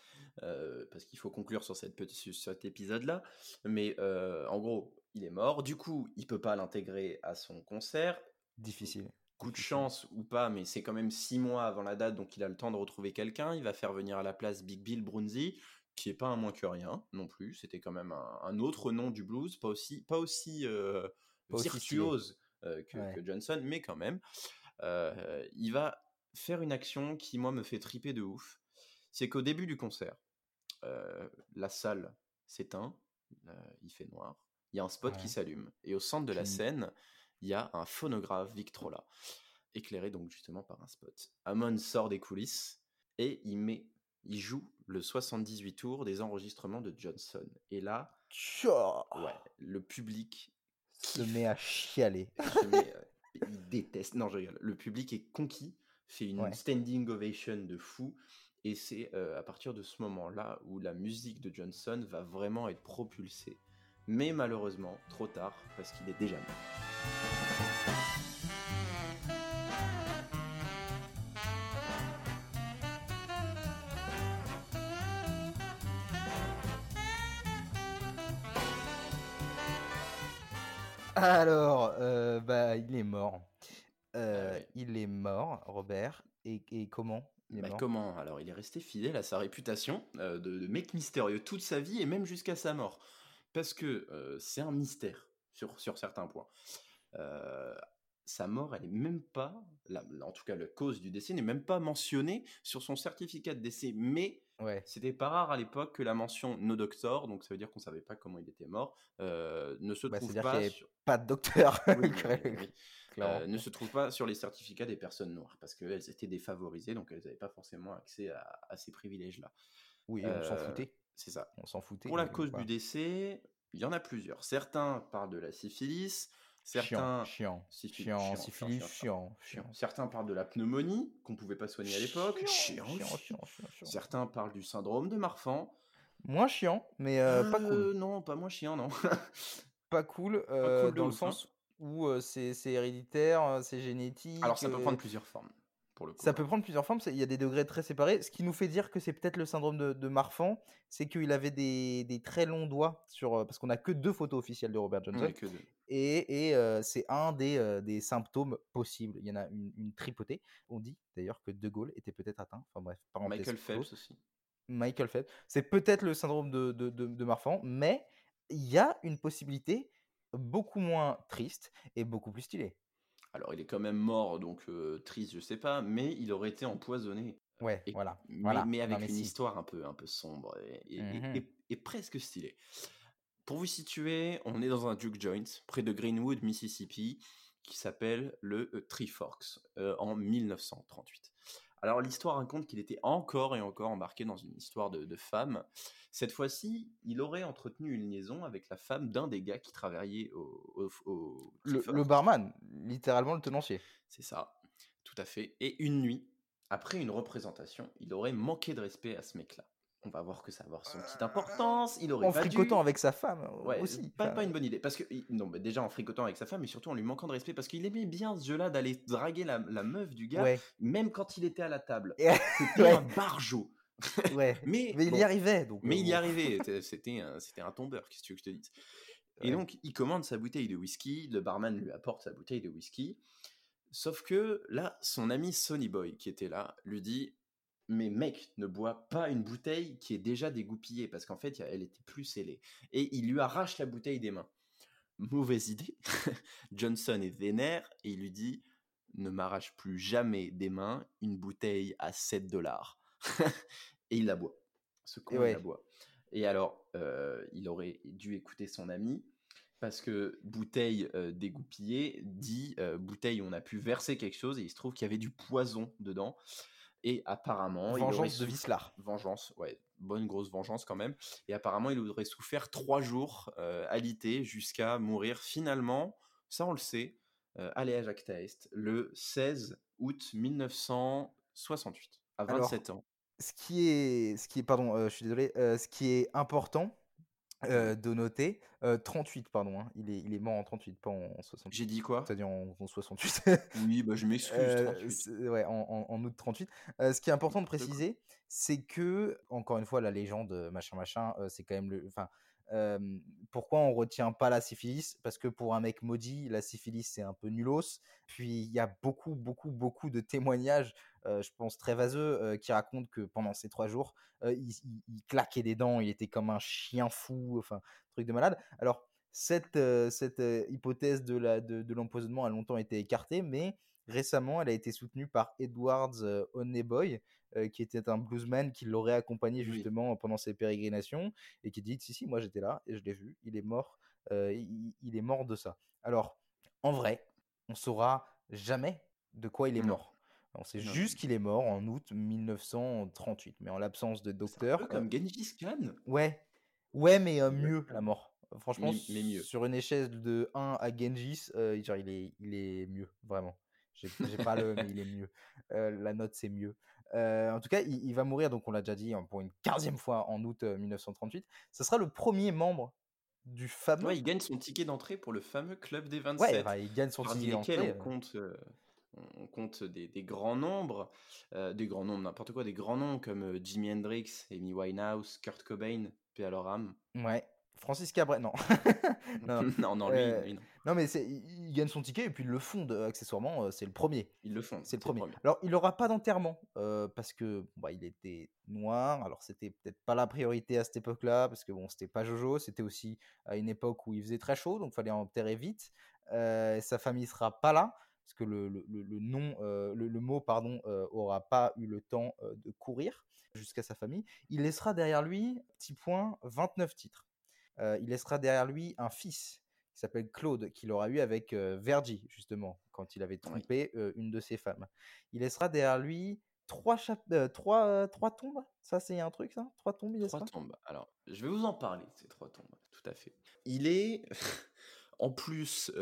euh, parce qu'il faut conclure sur, cette petite, sur cet épisode-là. Mais euh, en gros, il est mort. Du coup, il peut pas l'intégrer à son concert.
Difficile.
Coup de chance ou pas, mais c'est quand même six mois avant la date, donc il a le temps de retrouver quelqu'un. Il va faire venir à la place Big Bill Brunzi, qui est pas un moins que rien non plus. C'était quand même un, un autre nom du blues, pas aussi, pas aussi, euh,
Pas aussi stylé.
virtuose que, Johnson, mais quand même, il va faire une action qui, moi, me fait triper de ouf. C'est qu'au début du concert, la salle s'éteint, il fait noir, il y a un spot qui s'allume, et au centre de la scène, il y a un phonographe Victrola, éclairé donc justement par un spot. Amon sort des coulisses et il met, il joue le 78 tours des enregistrements de Johnson. Et là, ouais, le public
se met à chialer.
Il déteste. Non, je rigole. Le public est conquis, fait une standing ovation de fou. Et c'est euh, à partir de ce moment-là où la musique de Johnson va vraiment être propulsée. Mais malheureusement, trop tard, parce qu'il est déjà mort.
Alors, euh, bah, il est mort. Ah euh, il est mort, Robert. Et, comment
bah, comment? Alors, il est resté fidèle à sa réputation euh, de, mec mystérieux toute sa vie et même jusqu'à sa mort. Parce que c'est un mystère sur, sur certains points. sa mort, elle est même pas, en tout cas, la cause du décès n'est même pas mentionnée sur son certificat de décès. Mais Ouais. C'était pas rare à l'époque que la mention no doctor, donc ça veut dire qu'on savait pas comment il était mort, euh, ne se bah, trouve pas.
Sur... Pas de docteur. <laughs>
Euh, ne se trouve pas sur les certificats des personnes noires parce qu'elles étaient défavorisées, donc elles n'avaient pas forcément accès à, ces privilèges-là.
Oui, on s'en euh, foutait.
C'est ça.
On s'en foutait.
Pour la cause du décès, il y en a plusieurs. Certains parlent de la syphilis, Certains,
chiant, chiant, syphilis, chiant, chiant,
Certains parlent de la pneumonie qu'on pouvait pas soigner à l'époque. Chiant, chiant, Certains parlent du syndrome de Marfan.
Moins chiant, mais euh, pas cool.
Non, pas moins chiant, non. <laughs>
pas cool, euh, dans le sens où c'est héréditaire, c'est génétique.
Alors ça peut prendre plusieurs formes.
Ça peut prendre plusieurs formes, il y a des degrés très séparés. Ce qui nous fait dire que c'est peut-être le syndrome de, Marfan, c'est qu'il avait des, très longs doigts, sur, parce qu'on n'a que deux photos officielles de Robert Johnson. Et, c'est un des, symptômes possibles. Il y en a une, tripotée. On dit d'ailleurs que De Gaulle était peut-être atteint. Enfin bref,
Michael Phelps aussi.
Michael Phelps. C'est peut-être le syndrome de, de Marfan, mais il y a une possibilité beaucoup moins triste et beaucoup plus stylée.
Alors, il est quand même mort, donc triste, je sais pas, mais il aurait été empoisonné.
Ouais, voilà,
mais, avec une histoire un peu, un peu sombre mmh et, presque stylée. Pour vous situer, on est dans un juke joint près de Greenwood, Mississippi, qui s'appelle le Three Forks en 1938. Alors l'histoire raconte qu'il était encore et encore embarqué dans une histoire de, de femme. Cette fois-ci, il aurait entretenu une liaison avec la femme d'un des gars qui travaillait au...
le, barman, littéralement le tenancier.
C'est ça, tout à fait. Et une nuit, après une représentation, il aurait manqué de respect à ce mec-là. On va voir que ça va avoir son petite importance. Il aurait
en fricotant avec sa femme ouais, aussi.
Pas, pas, une bonne idée. Parce que, non, mais déjà en fricotant avec sa femme, et surtout en lui manquant de respect, parce qu'il aimait bien ce jeu-là d'aller draguer la, meuf du gars, même quand il était à la table. <laughs> C'était un barjot. <laughs>
Ouais. mais, mais il y arrivait. Donc,
mais il y arrivait. <laughs> C'était un, un tombeur, qu'est-ce que tu veux que je te dise? Et donc, il commande sa bouteille de whisky. Le barman lui apporte sa bouteille de whisky. Sauf que là, son ami Sonny Boy, qui était là, lui dit mais mec, ne bois pas une bouteille qui est déjà dégoupillée, parce qu'en fait, elle était plus scellée. Et il lui arrache la bouteille des mains. Mauvaise idée. <laughs> Johnson est vénère et il lui dit Ne m'arrache plus jamais des mains une bouteille à 7 dollars. <laughs> et il la boit. Ce con, il la boit. Et alors, euh, il aurait dû écouter son ami, parce que bouteille euh, dégoupillée dit euh, bouteille on a pu verser quelque chose, et il se trouve qu'il y avait du poison dedans. Et apparemment.
Vengeance de Vislar.
Vengeance, ouais. Bonne grosse vengeance quand même. Et apparemment, il aurait souffert trois jours euh, alité jusqu'à mourir finalement, ça on le sait, euh, à Jacques Est, le 16 août 1968, à 27 ans.
Ce qui est, ce qui est, pardon, euh, je suis désolé, euh, ce qui est important, euh, de noter. 38, pardon. Hein. Il, est, il est mort en 38, pas en 68.
J'ai dit quoi?
C'est-à-dire en, 68. <laughs>
oui, bah, je m'excuse.
ouais, en, en, août 38. ce qui est important de préciser, c'est que, encore une fois, la légende, machin, machin, c'est quand même le. Enfin, pourquoi on retient pas la syphilis? Parce que pour un mec maudit, la syphilis c'est un peu nulos. Puis il y a beaucoup, beaucoup, beaucoup de témoignages, je pense très vaseux, qui racontent que pendant ces trois jours, il, claquait des dents, il était comme un chien fou, enfin truc de malade. Alors cette, cette hypothèse de l'empoisonnement de, a longtemps été écartée, mais récemment, elle a été soutenue par Edwards Honeyboy, qui était un bluesman qui l'aurait accompagné justement pendant ses pérégrinations et qui dit si si moi j'étais là et je l'ai vu, il est mort, il, il, est mort de ça. Alors en vrai, on saura jamais de quoi il est mort. On sait juste qu'il est mort en août 1938, mais en l'absence de docteur.
comme Genghis Khan.
Ouais, ouais, mais mieux la mort. Franchement, mais, mieux. sur une échelle de 1 à Genghis, genre, il, est, il est mieux, vraiment. J'ai pas le, mais il est mieux. la note, c'est mieux. en tout cas, il, va mourir, donc on l'a déjà dit, hein, pour une quinzième fois en août 1938. Ce sera le premier membre du fameux.
Ouais, il gagne son ticket d'entrée pour le fameux club des 27.
Ouais, il gagne son ticket d'entrée.
Compte, on compte des, grands nombres, des grands nombres, n'importe quoi, des grands noms comme Jimi Hendrix, Amy Winehouse, Kurt Cobain, P. âme.
Ouais. Francis Cabrel, <laughs> non.
non, <laughs> non, non, lui, non.
non, mais il, gagne son ticket et puis il le fonde accessoirement, c'est le premier.
Il le fonde.
C'est le premier. Alors, il n'aura pas d'enterrement parce que bah, il était noir. Alors, c'était peut-être pas la priorité à cette époque-là parce que bon, c'était pas Jojo. C'était aussi à une époque où il faisait très chaud, donc il fallait enterrer vite. sa famille sera pas là parce que le, le, le nom, le, mot pardon, aura pas eu le temps de courir jusqu'à sa famille. Il laissera derrière lui, petit point, 29 titres. il laissera derrière lui un fils qui s'appelle Claude, qu'il aura eu avec Verdi, justement, quand il avait trompé une de ses femmes. Il laissera derrière lui trois, trois, trois tombes. Ça, c'est un truc, ça? Trois tombes, il
Trois tombes. Alors, je vais vous en parler, ces trois tombes, tout à fait. Il est. En plus,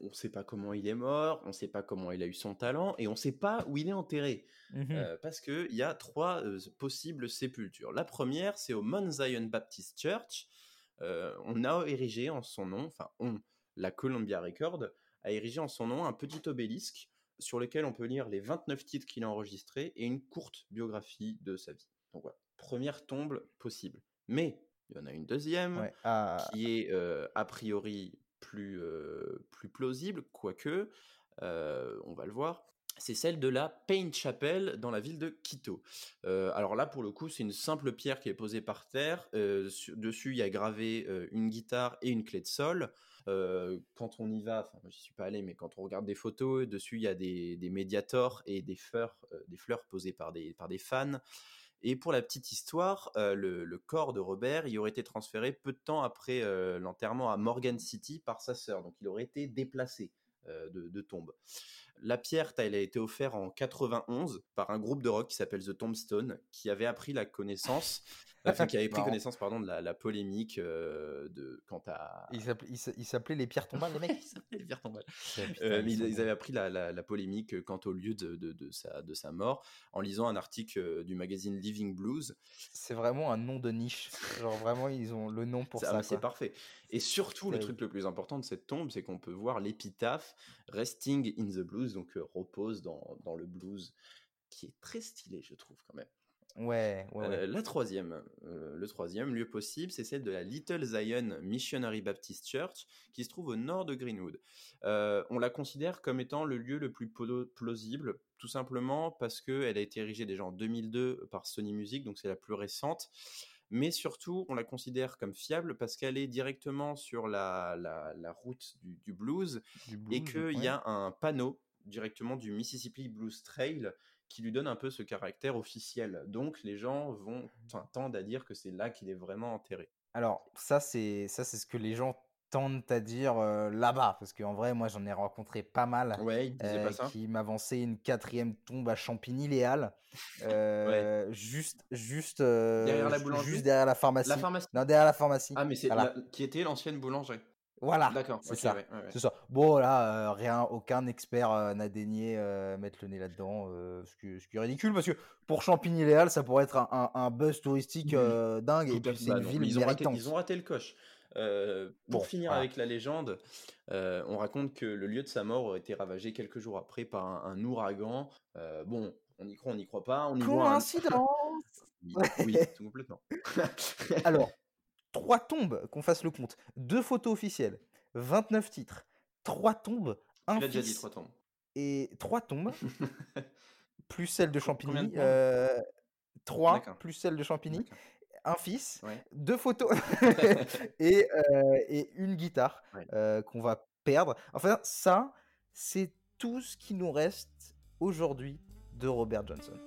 on ne sait pas comment il est mort, on ne sait pas comment il a eu son talent, et on ne sait pas où il est enterré. Mmh parce qu'il y a trois possibles sépultures. La première, c'est au Mount Zion Baptist Church. on a érigé en son nom, enfin, on, la Columbia Record, a érigé en son nom un petit obélisque sur lequel on peut lire les 29 titres qu'il a enregistrés et une courte biographie de sa vie. Donc voilà, première tombe possible. Mais il y en a une deuxième ah. qui est a priori plus, plausible, quoique, on va le voir, c'est celle de la Paint Chapel dans la ville de Quito. alors là, pour le coup, c'est une simple pierre qui est posée par terre. dessus, il y a gravé une guitare et une clé de sol. quand on y va, enfin, j'y suis pas allé, mais quand on regarde des photos, dessus il y a des, des médiators et des fleurs, posées par des fans. Et pour la petite histoire, le, corps de Robert y aurait été transféré peu de temps après l'enterrement à Morgan City par sa sœur. Donc il aurait été déplacé de, tombe. La pierre, elle a été offerte en 91 par un groupe de rock qui s'appelle The Tombstone, qui avait appris la connaissance <laughs> enfin, qui avait pris connaissance pardon, de la, polémique euh, de, quant à.
Il s'appelait les pierres tombales, les <laughs> mecs
Il s'appelait les pierres tombales. <laughs> Euh, mais ils, avaient appris la, la, polémique quant au lieu de, de, de, sa, de sa mort en lisant un article euh, du magazine Living Blues.
C'est vraiment un nom de niche. Genre vraiment, ils ont le nom pour ça.
c'est parfait. Et surtout, le truc le plus important de cette tombe, c'est qu'on peut voir l'épitaphe Resting in the Blues, donc repose dans, dans le blues, qui est très stylé, je trouve, quand même.
Ouais, ouais,
la troisième, le troisième lieu possible, c'est celle de la Little Zion Missionary Baptist Church, qui se trouve au nord de Greenwood. on la considère comme étant le lieu le plus plausible, tout simplement parce qu'elle a été érigée déjà en 2002 par Sony Music, donc c'est la plus récente. Mais surtout, on la considère comme fiable parce qu'elle est directement sur la, la, route du, blues, et qu'il y a un panneau directement du Mississippi Blues Trail qui lui donne un peu ce caractère officiel. Donc les gens vont tendent à dire que c'est là qu'il est vraiment enterré.
Alors ça c'est ça c'est ce que les gens tendent à dire euh, là-bas parce qu'en vrai moi j'en ai rencontré pas mal
ouais, euh,
qui m'avançaient une quatrième tombe à Champigny-Léal euh, juste juste
derrière la boulangerie
juste derrière la pharmacie.
La pharmacie.
non derrière la pharmacie
ah mais c'est qui était l'ancienne boulangerie
voilà.
D'accord.
C'est ça. C'est ça. Bon, là, euh, rien, aucun expert euh, n'a daigné euh, mettre le nez là-dedans, ce, qui, ce, qui, est ridicule parce que pour Champigny-Léal, ça pourrait être un, un, buzz touristique dingue et puis c'est une ville
ils ont, raté, ils ont raté le coche. pour finir avec la légende, on raconte que le lieu de sa mort aurait été ravagé quelques jours après par un, ouragan. bon, on y croit, on n'y croit pas. On y
Coïncidence
voit un... <laughs> Oui, tout complètement.
Alors, trois tombes, qu'on fasse le compte, deux photos officielles, 29 titres, trois tombes, un
fils, déjà dit trois tombes.
Et trois tombes, <laughs> plus celle de Champigny, euh, trois plus celle de Champigny, un fils,
Ouais.
deux photos <laughs> <laughs> et, euh, et une guitare
Ouais.
euh, qu'on va perdre. Enfin, ça, c'est tout ce qui nous reste aujourd'hui de Robert Johnson.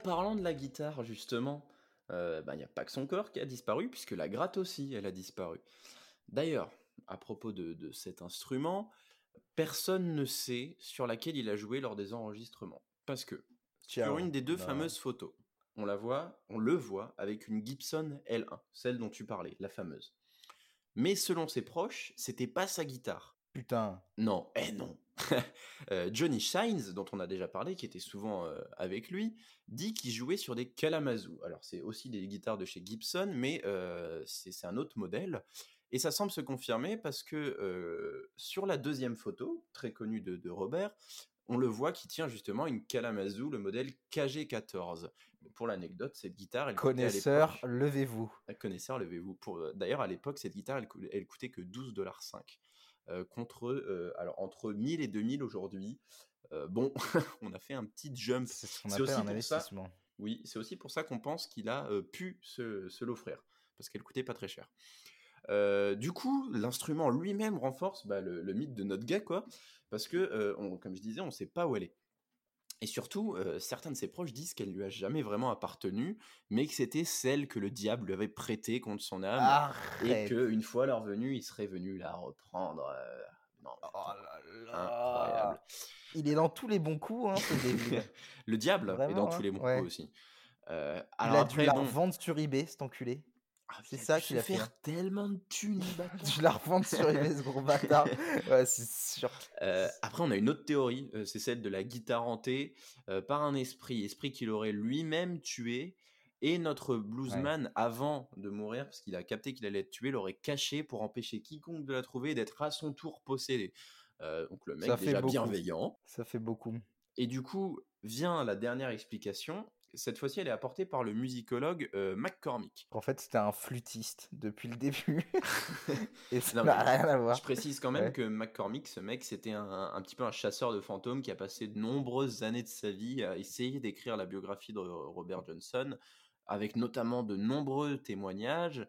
Parlant de la guitare, justement, il n'y a pas que son corps qui a disparu, puisque la gratte aussi, elle a disparu. D'ailleurs, à propos de, de cet instrument, personne ne sait sur laquelle il a joué lors des enregistrements. Parce que sur une des deux
Non.
fameuses photos, on la voit, on le voit avec une Gibson L1, celle dont tu parlais, la fameuse. Mais selon ses proches, c'était pas sa guitare.
Putain.
Non, eh non. <laughs> Euh, Johnny Shines, dont on a déjà parlé, qui était souvent euh, avec lui, dit qu'il jouait sur des Kalamazoo. Alors c'est aussi des guitares de chez Gibson, mais euh, c'est un autre modèle. Et ça semble se confirmer parce que euh, sur la deuxième photo, très connue de, de Robert, on le voit qui tient justement une Kalamazoo, le modèle KG14. Pour l'anecdote, cette guitare, elle à
Connaisseur, levez-vous.
connaisseur, levez-vous. Pour, d'ailleurs, à l'époque, cette guitare, elle, elle coûtait que 12,5$ euh, contre, euh, alors, entre 1000 et 2000 aujourd'hui. Euh, bon, <laughs> on a fait un petit jump.
C'est ce qu'on appelle
aussi
un
pour ça-
investissement.
Oui, c'est aussi pour ça qu'on pense qu'il a euh, pu se, se l'offrir, parce qu'elle coûtait pas très cher. Euh, du coup, l'instrument lui-même renforce bah, le, le mythe de notre gars, quoi, parce que, euh, on- comme je disais, on ne sait pas où elle est. Et surtout, euh, certains de ses proches disent qu'elle lui a jamais vraiment appartenu, mais que c'était celle que le diable lui avait prêtée contre son âme, et qu'une fois leur venue, il serait venu la reprendre. euh, non,
Oh
attends,
là
incroyable.
là. Il est dans tous les bons coups, hein, ce. <laughs>
Le diable est dans
hein,
tous les bons
ouais.
coups aussi. Euh,
Il
alors
a
après,
dû la
bon,
revendre sur eBay, cet enculé.
Ah,
c'est ça qu'il a fait,
faire
hein.
tellement de thunes. <laughs>
Je la revends sur <laughs> eBay, ce gros bâtard. Ouais, c'est sûr.
Euh, après, on a une autre théorie, euh, c'est celle de la guitare hantée euh, par un esprit, esprit qu'il aurait lui-même tué. Et notre bluesman, avant de mourir, parce qu'il a capté qu'il allait être tué, l'aurait caché pour empêcher quiconque de la trouver et d'être à son tour possédé. Donc le mec
Ça fait
déjà
beaucoup.
bienveillant.
Ça fait beaucoup.
Et du coup, vient la dernière explication. Cette fois-ci, elle est apportée par le musicologue euh, McCormick.
En fait, c'était un flûtiste depuis le début. <laughs> Et ça n'a rien à voir.
Je précise quand même
Ouais.
que McCormick, ce mec, c'était un, un petit peu un chasseur de fantômes qui a passé de nombreuses années de sa vie à essayer d'écrire la biographie de Robert Johnson, avec notamment de nombreux témoignages.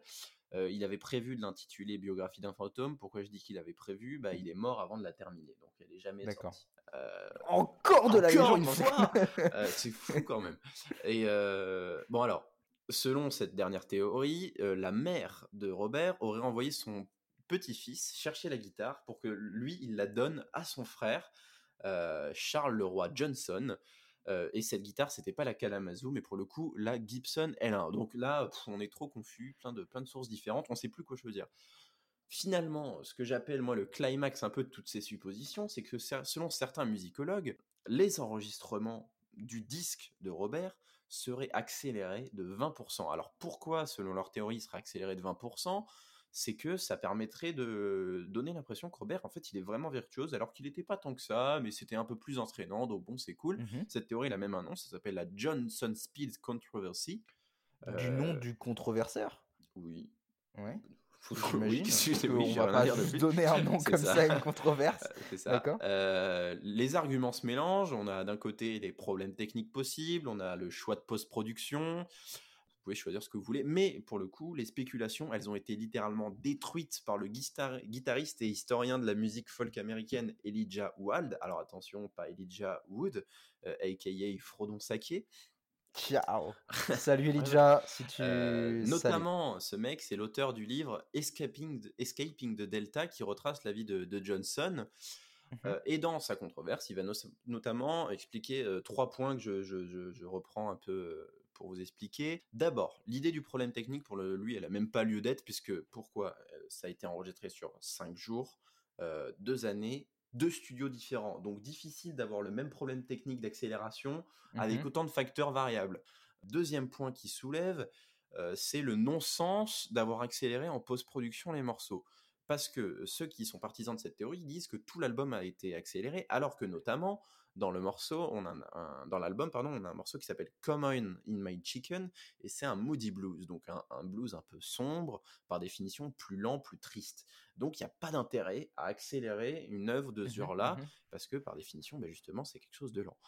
Euh, il avait prévu de l'intituler Biographie d'un fantôme. Pourquoi je dis qu'il avait prévu? Bah, Il est mort avant de la terminer, donc elle est jamais
D'accord.
sortie. Euh,
Encore de la
encore
légende.
une fois euh, c'est fou quand même. Et euh, bon alors, selon cette dernière théorie, la mère de Robert aurait envoyé son petit-fils chercher la guitare pour que lui, il la donne à son frère, Charles Leroy Johnson. Et cette guitare, c'était pas la Kalamazoo, mais pour le coup, la Gibson L1. Donc là, pff, on est trop confus, plein de, plein de sources différentes, on sait plus quoi choisir. Finalement, ce que j'appelle moi le climax un peu de toutes ces suppositions, c'est que selon certains musicologues, les enregistrements du disque de Robert seraient accélérés de 20%. Alors pourquoi, selon leur théorie, il serait accéléré de 20% C'est que ça permettrait de donner l'impression que Robert, en fait, il est vraiment virtuose, alors qu'il n'était pas tant que ça, mais c'était un peu plus entraînant, donc bon, c'est cool.
Mhm.
Cette théorie, elle a même un nom, ça s'appelle la Johnson Speed Controversy.
Du
Euh,
nom du controverseur?
Oui.
Ouais.
Faut- <laughs>
J'imagine.
oui, <laughs> oui, j'ai
va pas juste donner un nom <laughs> comme
ça.
à une controverse.
C'est ça. Euh, les arguments se mélangent. On a d'un côté les problèmes techniques possibles, on a le choix de post-production. Vous pouvez choisir ce que vous voulez, mais pour le coup, les spéculations, elles ont été littéralement détruites par le guitar- guitariste et historien de la musique folk américaine Elijah Wood. Alors attention, pas Elijah Wood, euh, aka Frodon Saké.
Ciao. <laughs> Salut Elijah, si tu.
Euh, notamment, ce mec, c'est l'auteur du livre Escaping the Delta qui retrace la vie de, de Johnson.
Mhm.
Euh, et dans sa controverse, il va no- notamment expliquer euh, trois points que je, je- je- je reprends un peu euh, pour vous expliquer. D'abord, l'idée du problème technique, pour le- lui, elle a même pas lieu d'être, puisque pourquoi Euh, Ça a été enregistré sur cinq jours, euh, deux années, deux studios différents. Donc difficile d'avoir le même problème technique d'accélération avec
Mhm.
autant de facteurs variables. Deuxième point qui soulève, euh, c'est le non-sens d'avoir accéléré en post-production les morceaux. Parce que ceux qui sont partisans de cette théorie disent que tout l'album a été accéléré, alors que notamment dans le morceau, on a un, dans l'album, pardon, on a un morceau qui s'appelle Come On in My Chicken, et c'est un moody blues, donc un, blues un peu sombre, par définition plus lent, plus triste. Donc il n'y a pas d'intérêt à accélérer une œuvre de ce mmh genre-là, mmh parce que par définition, ben justement, c'est quelque chose de lent.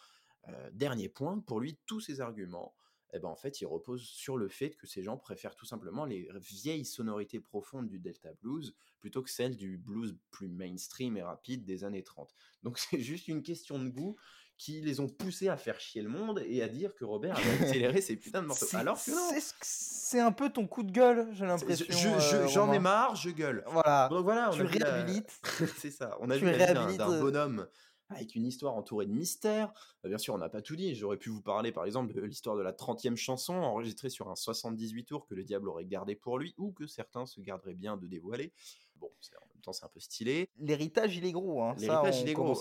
Euh, dernier point, pour lui, tous ces arguments, eh ben, en fait, ils reposent sur le fait que ces gens préfèrent tout simplement les vieilles sonorités profondes du Delta Blues plutôt que celles du blues plus mainstream et rapide des années 30. Donc <laughs> c'est juste une question de goût qui les ont poussés à faire chier le monde et à dire que Robert avait accéléré ses putains de <laughs> morceaux. Alors que non.
C'est un peu ton coup de gueule, j'ai l'impression.
J'en ai marre, je gueule.
Voilà.
Donc voilà,
on tu réhabilites. <laughs>
c'est ça. On a vu d'un bonhomme avec une histoire entourée de mystères. Bah, bien sûr, on n'a pas tout dit. J'aurais pu vous parler, par exemple, de l'histoire de la 30e chanson enregistrée sur un 78 tours que le diable aurait gardé pour lui ou que certains se garderaient bien de dévoiler. Bon, en même temps, c'est un peu stylé.
L'héritage, il est gros. Hein. L'héritage, il est gros.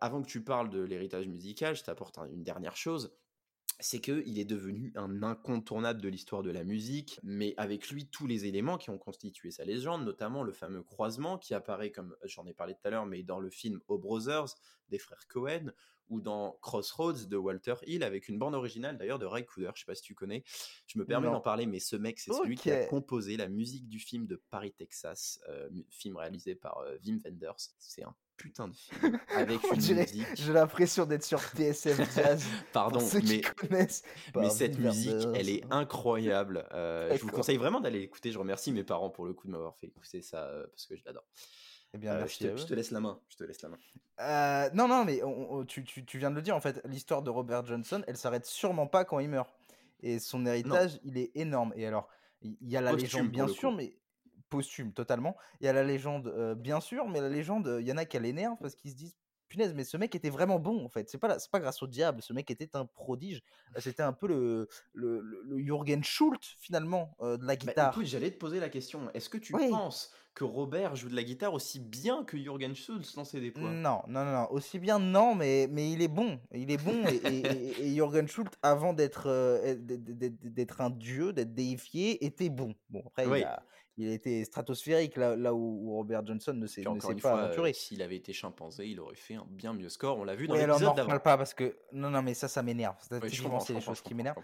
Avant que tu parles de l'héritage musical, je t'apporte une dernière chose c'est qu'il est devenu un incontournable de l'histoire de la musique, mais avec lui tous les éléments qui ont constitué sa légende, notamment le fameux croisement qui apparaît comme j'en ai parlé tout à l'heure, mais dans le film O Brothers des frères Cohen ou dans Crossroads de Walter Hill avec une bande originale d'ailleurs de Ray Cooder, je sais pas si tu connais. Je me permets d'en parler, mais ce mec c'est celui qui a composé la musique du film de Paris Texas, euh, film réalisé par euh, Wim Wenders. C'est un putain de film <laughs> avec une musique.
J'ai l'impression d'être sur TSF Jazz. <laughs>
Pardon, mais, mais cette musique, elle est incroyable. Euh, je vous conseille vraiment d'aller l'écouter. Je remercie mes parents pour le coup de m'avoir fait écouter ça euh, parce que je l'adore. Eh bien, euh, je, te, laisse la main. Je te laisse la
main. non, non, mais tu, tu, tu, viens de le dire en fait. L'histoire de Robert Johnson, elle s'arrête sûrement pas quand il meurt. Et son héritage, il est énorme. Et alors, il y a la légende, bien sûr, mais posthume totalement. Il y a la légende, bien sûr, mais la légende, il y en a qui l'énerve parce qu'ils se disent punaise, mais ce mec était vraiment bon en fait. C'est pas, c'est pas grâce au diable, ce mec était un prodige. C'était un peu le, le, le, Jürgen Schultz finalement de la bah, guitare.
écoute, j'allais te poser la question. Est-ce que tu penses que Robert joue de la guitare aussi bien que Jürgen Schultz dans ses déplois
Non, non, non, aussi bien non, mais, mais il est bon. Il est bon et, et, Jürgen Schultz, avant d'être, d'être un dieu, d'être déifié, était bon. Bon, après, il a il a été stratosphérique là, là où, Robert Johnson ne s'est pas aventuré.
S'il avait été chimpanzé, il aurait fait un bien mieux score. On l'a vu dans oui, l'épisode
d'avant. pas parce que non, non, mais ça, ça m'énerve. C'est les choses qui m'énervent.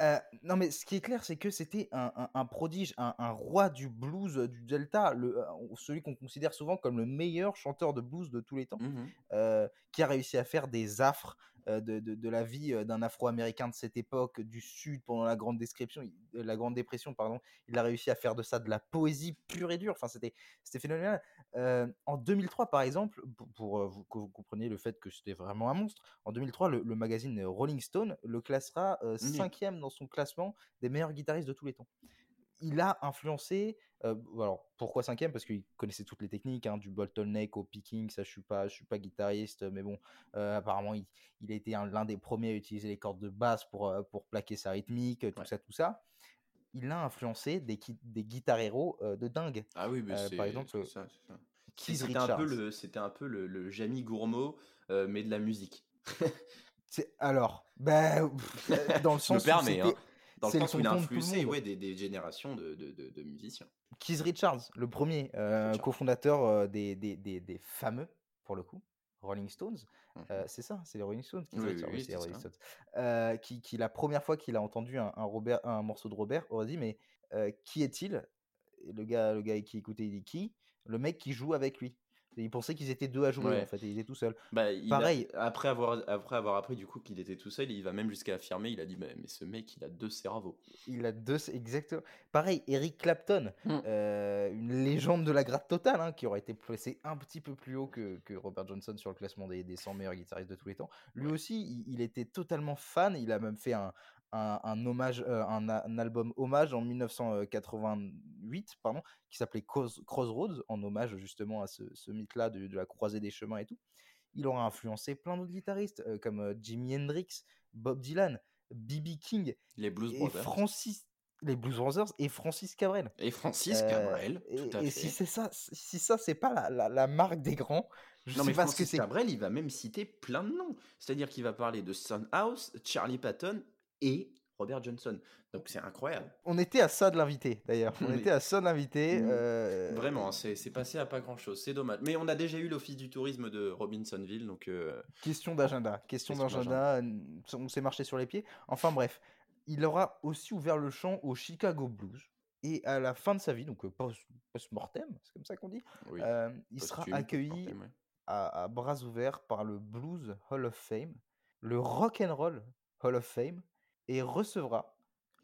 Euh, non, mais ce qui est clair, c'est que c'était un, prodige, un, roi du blues du Delta, le, euh, celui qu'on considère souvent comme le meilleur chanteur de blues de tous les temps, mmh euh, qui a réussi à faire des affres euh, de, la vie euh, d'un Afro-Américain de cette époque, du Sud, pendant la Grande, description, la grande Dépression. Pardon, il a réussi à faire de ça de la poésie pure et dure. Enfin, c'était phénoménal. Euh, en 2003, par exemple, pour, que vous compreniez le fait que c'était vraiment un monstre, en 2003, le, magazine Rolling Stone le classera cinquième dans son classement des meilleurs guitaristes de tous les temps il a influencé. alors pourquoi cinquième? Parce qu'il connaissait toutes les techniques, hein, du bottleneck au picking. Ça, je suis pas, je suis pas guitariste, mais bon, apparemment, il, il, a été l'un des premiers à utiliser les cordes de basse pour pour plaquer sa rythmique, tout ça, tout ça. Il a influencé des, des guitareros de dingue.
Ah oui, mais par exemple. C'était un peu le, c'était un peu le, le Jamie Gourmaud, mais de la musique.
alors, ben, <laughs> dans le sens.
Permets, hein dans le sens où il a influencé ouais, des, des, générations de, de, de, musiciens.
Keith Richards, le premier euh, cofondateur euh, des, des, des, fameux, pour le coup, Rolling Stones. Mmh euh, c'est ça, c'est les Rolling Stones. Keith oui, Richards, oui, oui, Rolling Stones. qui, qui, la première fois qu'il a entendu un, un, Robert, un morceau de Robert, aurait dit Mais qui est-il? Le gars, le gars qui écoutait, il dit Qui? Le mec qui joue avec lui. Il pensait qu'ils étaient deux à jouer en fait, il était tout seul.
Bah, Pareil. après avoir après avoir appris du coup qu'il était tout seul, il va même jusqu'à affirmer, il a dit mais, ce mec il a deux cerveaux.
Il a deux exactement. Pareil, Eric Clapton, mm. euh, une légende de la gratte totale, hein, qui aurait été placé un petit peu plus haut que, que Robert Johnson sur le classement des, des 100 meilleurs guitaristes de tous les temps. Lui aussi, il, était totalement fan. Il a même fait un, un, hommage, euh, un, album hommage en 1988, pardon, qui s'appelait Crossroads, en hommage justement à ce, mythe-là de, la croisée des chemins et tout. Il aura influencé plein d'autres guitaristes euh, comme euh, Jimi Hendrix, Bob Dylan, B.B. King,
les Blues
et Francis, les Blues Brothers et Francis Cabrel.
Et Francis Cabrel, tout à
et, si c'est ça, si ça c'est pas la, marque des grands,
je non, sais mais pas Francis ce que. Cabrel, il va même citer plein de noms. C'est-à-dire qu'il va parler de Son House, Charlie Patton et Robert Johnson. Donc c'est incroyable.
On était à ça de l'inviter, d'ailleurs. On <laughs>
Oui.
était à ça de l'inviter.
Mm.
euh,
Vraiment, c'est c'est passé à pas grand-chose. C'est dommage. Mais on a déjà eu l'office du tourisme de Robinsonville, donc euh,
Question d'agenda. Question
Question
d'agenda. euh, On s'est marché sur les pieds. Enfin bref, il aura aussi ouvert le champ au Chicago Blues. Et à la fin de sa vie, donc post- post-mortem, c'est comme ça qu'on dit,
oui.
euh, il sera accueilli
ouais.
à, à bras ouverts par le Blues Hall of Fame, le Rock and Roll Hall of Fame, et recevra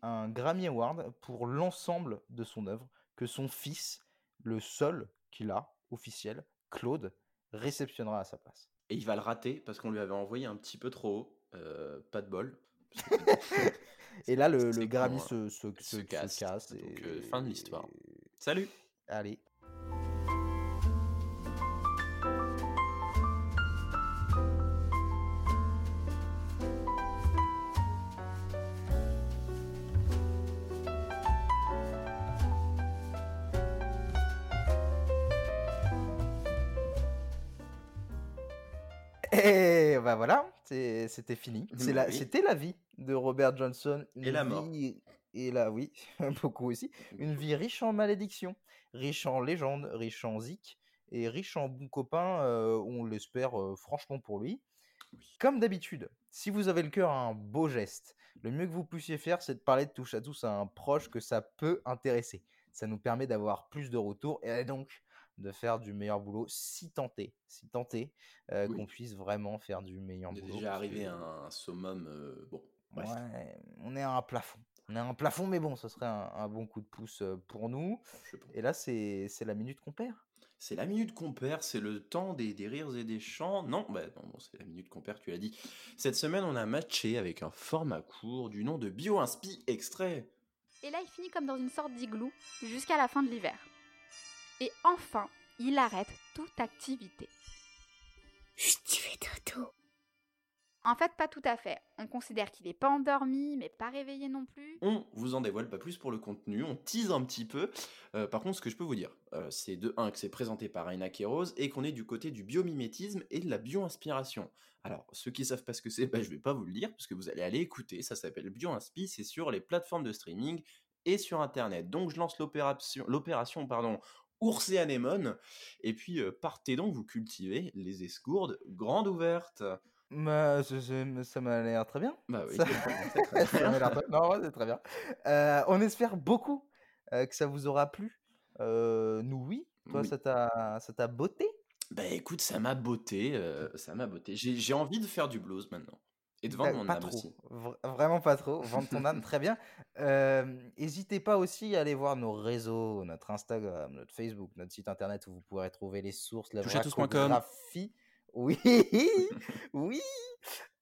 un Grammy Award pour l'ensemble de son œuvre que son fils, le seul qu'il a, officiel, Claude, réceptionnera à sa place.
Et il va le rater parce qu'on lui avait envoyé un petit peu trop haut. Euh, pas de bol. <laughs>
Et là, le, Grammy
euh,
se, se,
se
se- se
casse. Donc, euh, fin de l'histoire. Salut
Allez. Et bah voilà, c'était fini.
Oui.
C'était la vie de Robert Johnson.
Et la mort.
vie- Et là, oui, <laughs> beaucoup aussi. Une vie riche en malédictions, riche en légendes, riche en zik et riche en bons copains, euh, on l'espère euh, franchement pour lui. Comme d'habitude, si vous avez le cœur à un beau geste, le mieux que vous puissiez faire, c'est de parler de touche à tous à un proche que ça peut intéresser. Ça nous permet d'avoir plus de retours et donc de faire du meilleur boulot si tenté, si tenté euh,
Oui.
qu'on puisse vraiment faire du meilleur
On est
boulot.
déjà arrivé
que-
à un summum. euh, bon, bref.
Ouais, on est à un plafond. On est à un plafond, mais bon, ce serait un, un bon coup de pouce pour nous. Et là, c'est c'est la minute qu'on perd.
C'est la minute qu'on perd, c'est le temps des, des rires et des chants. Non, bah non, bon, c'est la minute qu'on perd, tu l'as dit. Cette semaine, on a matché avec un format court du nom de BioInspi Extrait.
Et là, il finit comme dans une sorte d'igloo jusqu'à la fin de l'hiver. Et enfin, il arrête toute activité.
Chut, tu fais dodo.
En fait, pas tout à fait. On considère qu'il n'est pas endormi, mais pas réveillé non plus.
On vous en dévoile pas plus pour le contenu, on tease un petit peu. Euh, par contre, ce que je peux vous dire, euh, c'est de 1 que c'est présenté par Aina Rose et qu'on est du côté du biomimétisme et de la bio-inspiration. Alors, ceux qui savent pas ce que c'est, bah, je vais pas vous le dire parce que vous allez aller écouter. Ça s'appelle BioInspi, c'est sur les plateformes de streaming et sur internet. Donc, je lance l'opération, l'opération pardon, Ours et Anémone. Et puis, euh, partez donc vous cultiver les escourdes grandes ouvertes.
Bah, c'est- ça m'a l'air très bien.
Bah oui,
Ça-
c'est très
Ça m'a l'air <laughs> très- Non, ouais, c'est très bien. Euh, on espère beaucoup euh, que ça vous aura plu. Euh, nous, oui. Toi,
Oui.
ça t'a ça t'a botté?
Bah écoute, ça m'a euh, ça m'a. J'ai j'ai envie de faire du blues maintenant. Et de vendre mon
Pas
âme
trop.
aussi.
Vraiment pas trop. Vendre ton âme, très bien. N'hésitez pas aussi à aller voir nos réseaux, notre Instagram, notre Facebook, notre site internet où vous pourrez trouver les sources, la vracographie. Oui, <laughs> oui.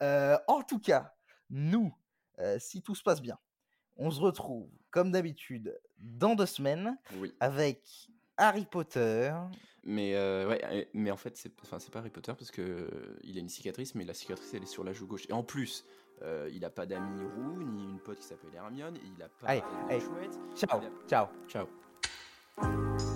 Euh, en tout cas, nous, euh, si tout se passe bien, on se retrouve comme d'habitude dans deux semaines
Oui.
avec Harry Potter.
Mais, euh, ouais, mais en fait, c'est enfin, pas Harry Potter parce que euh, il a une cicatrice, mais la cicatrice elle est sur la joue gauche. Et en plus, euh, il a pas d'amis roux, ni une pote qui s'appelle Hermione, et il a pas
Allez,
de
allez.
chouette.
Ciao,
a-
ciao.
Ciao.